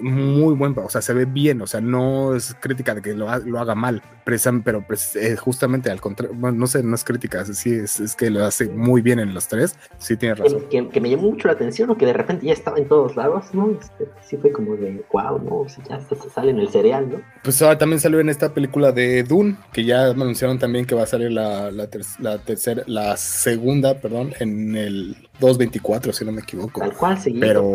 muy buen, o sea, se ve bien, o sea, no es crítica de que lo, lo haga mal, pero pues, eh, justamente al contrario, bueno, no sé, no es crítica, sí, es, es, que lo hace muy bien en los tres, sí tiene razón.
Que, que, me llamó mucho la atención, o que de repente ya estaba en todos lados, ¿no? Este, sí fue como de, wow, ¿no? O sea, ya se sale en el cereal, ¿no?
Pues ahora también salió en esta película de Dune, que ya anunciaron también que va a salir la, la, tercera, la segunda, perdón, en el 2.24, si no me equivoco.
Tal cual, seguido Pero...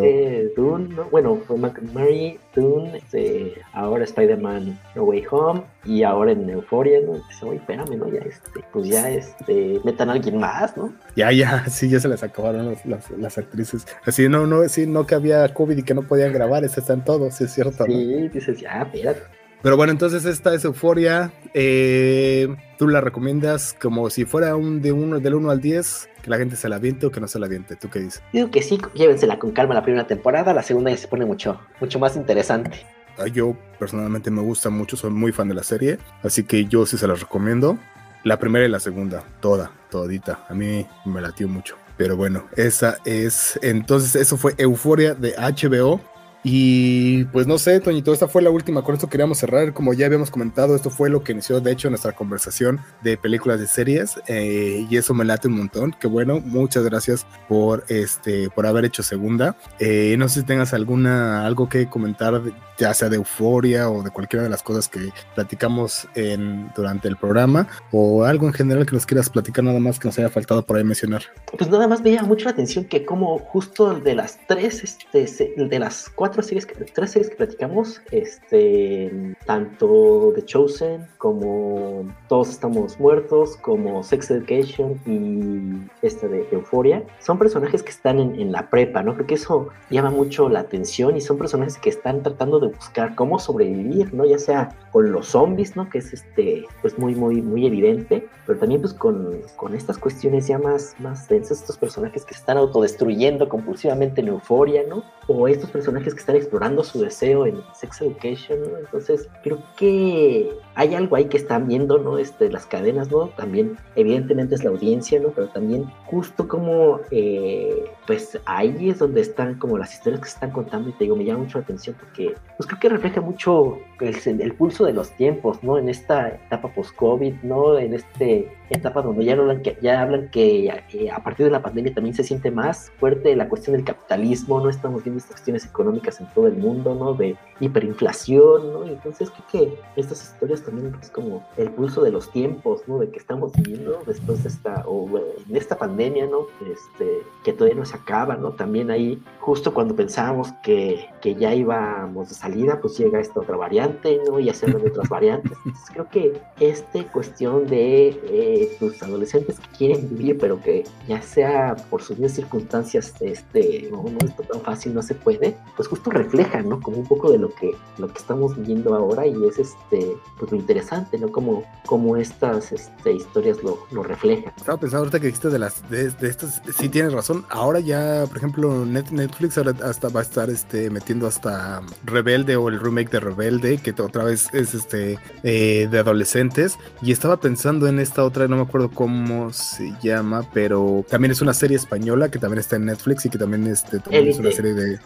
Dune, bueno, fue Mary, Dune, este, ahora Spider-Man No Way Home, y ahora en Euphoria, ¿no? Dice, oye, espérame, ¿no? Ya, este, pues ya, este, metan a alguien más, ¿no?
Ya, ya, sí, ya se les acabaron las, las, actrices. Así, no, no, sí, no que había COVID y que no podían grabar, están todos, sí, es cierto.
Sí, dices, ya, espérate.
Pero bueno, entonces esta es Euforia. Eh, ¿Tú la recomiendas como si fuera un de uno, del 1 al 10? ¿Que la gente se la aviente o que no se la aviente? ¿Tú qué dices?
Digo que sí, llévensela con calma la primera temporada. La segunda ya se pone mucho, mucho más interesante.
Yo personalmente me gusta mucho, soy muy fan de la serie. Así que yo sí se la recomiendo. La primera y la segunda, toda, todita. A mí me latió mucho. Pero bueno, esa es. Entonces, eso fue Euforia de HBO. Y pues no sé, Toñito, esta fue la última, con esto queríamos cerrar, como ya habíamos comentado, esto fue lo que inició de hecho nuestra conversación de películas de series eh, y eso me late un montón, que bueno, muchas gracias por este por haber hecho segunda. Eh, no sé si tengas alguna algo que comentar, ya sea de euforia o de cualquiera de las cosas que platicamos en, durante el programa o algo en general que nos quieras platicar nada más que nos haya faltado por ahí mencionar.
Pues nada más me llama mucho la atención que como justo de las tres, este, de las cuatro series, que, tres series que platicamos, este, tanto The Chosen como Todos Estamos Muertos, como Sex Education y esta de Euphoria, son personajes que están en, en la prepa, ¿no? Creo que eso llama mucho la atención y son personajes que están tratando de buscar cómo sobrevivir, ¿no? Ya sea con los zombies, ¿no? Que es este, pues muy, muy, muy evidente, pero también pues con, con estas cuestiones ya más, más densas, estos personajes que están autodestruyendo compulsivamente en euforia, ¿no? O estos personajes están explorando su deseo en Sex Education, ¿no? Entonces, creo que hay algo ahí que están viendo, ¿no? Este, las cadenas, ¿no? También, evidentemente es la audiencia, ¿no? Pero también justo como, eh, pues ahí es donde están como las historias que se están contando y te digo, me llama mucho la atención porque, pues creo que refleja mucho el, pulso de los tiempos, ¿no? En esta etapa post-COVID, ¿no? En este etapa donde ya, hablan que, ya hablan que eh, a partir de la pandemia también se siente más fuerte la cuestión del capitalismo, ¿no? Estamos viendo estas cuestiones económicas en todo el mundo, ¿no? De hiperinflación, ¿no? Entonces creo que estas historias también es como el pulso de los tiempos, ¿no? De que estamos viviendo después de esta, o en esta pandemia, ¿no? Este, que todavía no se acaba, ¿no? También ahí, justo cuando pensábamos que, que ya íbamos de salida, pues llega esta otra variante, ¿no? Y de otras variantes. Entonces creo que esta cuestión de... Eh, tus adolescentes que quieren vivir, pero que ya sea por sus circunstancias, este, no, no está tan fácil, no se puede, pues justo refleja, ¿no? Como un poco de lo que, lo que estamos viviendo ahora y es este, pues lo interesante, ¿no? Como, como estas este, historias lo, lo reflejan.
Estaba pensando ahorita que dijiste de las, de, de estas, sí tienes razón, ahora ya, por ejemplo, Netflix ahora hasta va a estar este, metiendo hasta Rebelde o el remake de Rebelde, que otra vez es este, eh, de adolescentes, y estaba pensando en esta otra no me acuerdo cómo se llama, pero también es una serie española que también está en Netflix y que también, este, es una serie de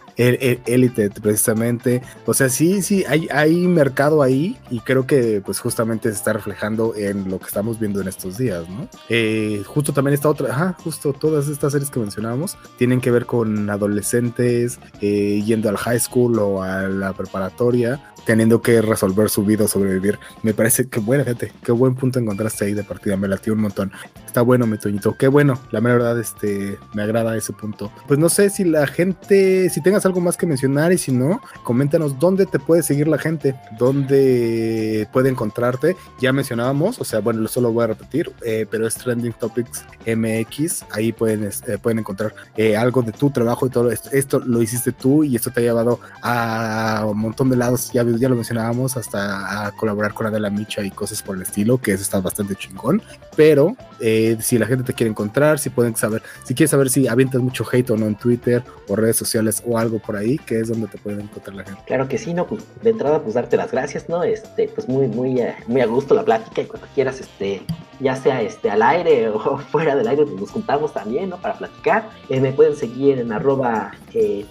élite precisamente. O sea, sí, sí, hay, hay mercado ahí y creo que pues justamente se está reflejando en lo que estamos viendo en estos días, ¿no? Eh, justo también esta otra, ajá, justo todas estas series que mencionábamos tienen que ver con adolescentes eh, yendo al high school o a la preparatoria teniendo que resolver su vida o sobrevivir. Me parece que buena gente, qué buen punto encontraste ahí de partida, me latió un montón. Está bueno, mi Toñito, qué bueno, la verdad, este, me agrada ese punto. Pues no sé si la gente, si tengas algo más que mencionar y si no, coméntanos dónde te puede seguir la gente, dónde puede encontrarte. Ya mencionábamos, o sea, bueno, solo voy a repetir, eh, pero es Trending Topics MX, ahí pueden, eh, pueden encontrar eh, algo de tu trabajo y todo esto, esto lo hiciste tú y esto te ha llevado a un montón de lados, ya ya lo mencionábamos, hasta a colaborar con Adela Micha y cosas por el estilo, que eso está bastante chingón. Pero eh, si la gente te quiere encontrar, si pueden saber, si quieres saber si avientas mucho hate o no en Twitter o redes sociales o algo por ahí, que es donde te pueden encontrar la gente.
Claro que sí, no, pues de entrada, pues darte las gracias, ¿no? Este, pues muy, muy, eh, muy a gusto la plática y cuando quieras, este, ya sea este al aire o fuera del aire, pues nos juntamos también, ¿no? Para platicar. Eh, me pueden seguir en arroba eh,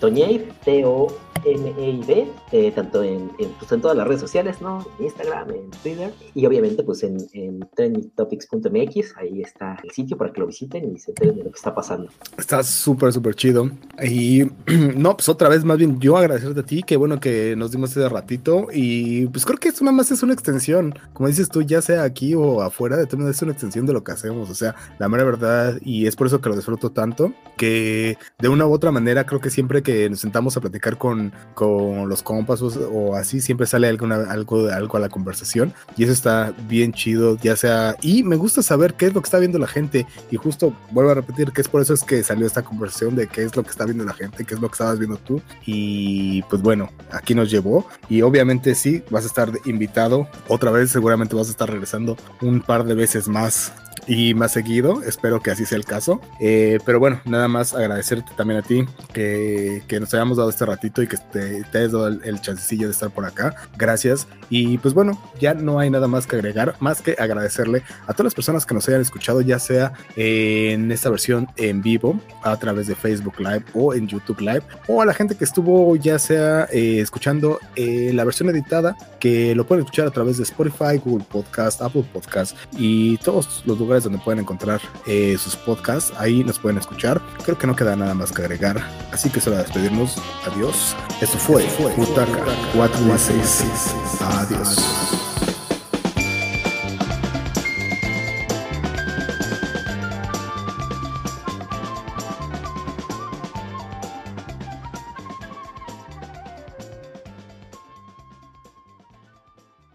T-O M-E-I-D, eh, tanto en, pues, en, todas las redes sociales, ¿no? Instagram, en Twitter y obviamente pues en, en trendingtopics.mx, ahí está el sitio para que lo visiten y se enteren de lo que está pasando.
Está súper, súper chido. Y no, pues otra vez, más bien yo agradecerte a ti, qué bueno que nos dimos ese ratito y pues creo que esto nada más es una extensión, como dices tú, ya sea aquí o afuera, de todo es una extensión de lo que hacemos, o sea, la mera verdad, y es por eso que lo disfruto tanto, que de una u otra manera creo que siempre que nos sentamos a platicar con con, los compas o, así, siempre sale alguna, algo, algo a la conversación y eso está bien chido, ya sea, y me gusta saber qué es lo que está viendo la gente y justo vuelvo a repetir que es por eso es que salió esta conversación de qué es lo que está viendo la gente, qué es lo que estabas viendo tú y pues bueno, aquí nos llevó y obviamente sí, vas a estar invitado otra vez, seguramente vas a estar regresando un par de veces más y más seguido. Espero que así sea el caso. Eh, pero bueno, nada más agradecerte también a ti que, nos hayamos dado este ratito y que te, te hayas dado el, el, chancecillo de estar por acá. Gracias. Y pues bueno, ya no hay nada más que agregar, más que agradecerle a todas las personas que nos hayan escuchado, ya sea en esta versión en vivo a través de Facebook Live o en YouTube Live, o a la gente que estuvo ya sea eh, escuchando eh, la versión editada, que lo pueden escuchar a través de Spotify, Google Podcast, Apple Podcast y todos los lugares donde pueden encontrar eh, sus podcasts. Ahí nos pueden escuchar. Creo que no queda nada más que agregar. Así que solo despedirnos. Adiós. Esto fue, fue Butaca 416. Adiós.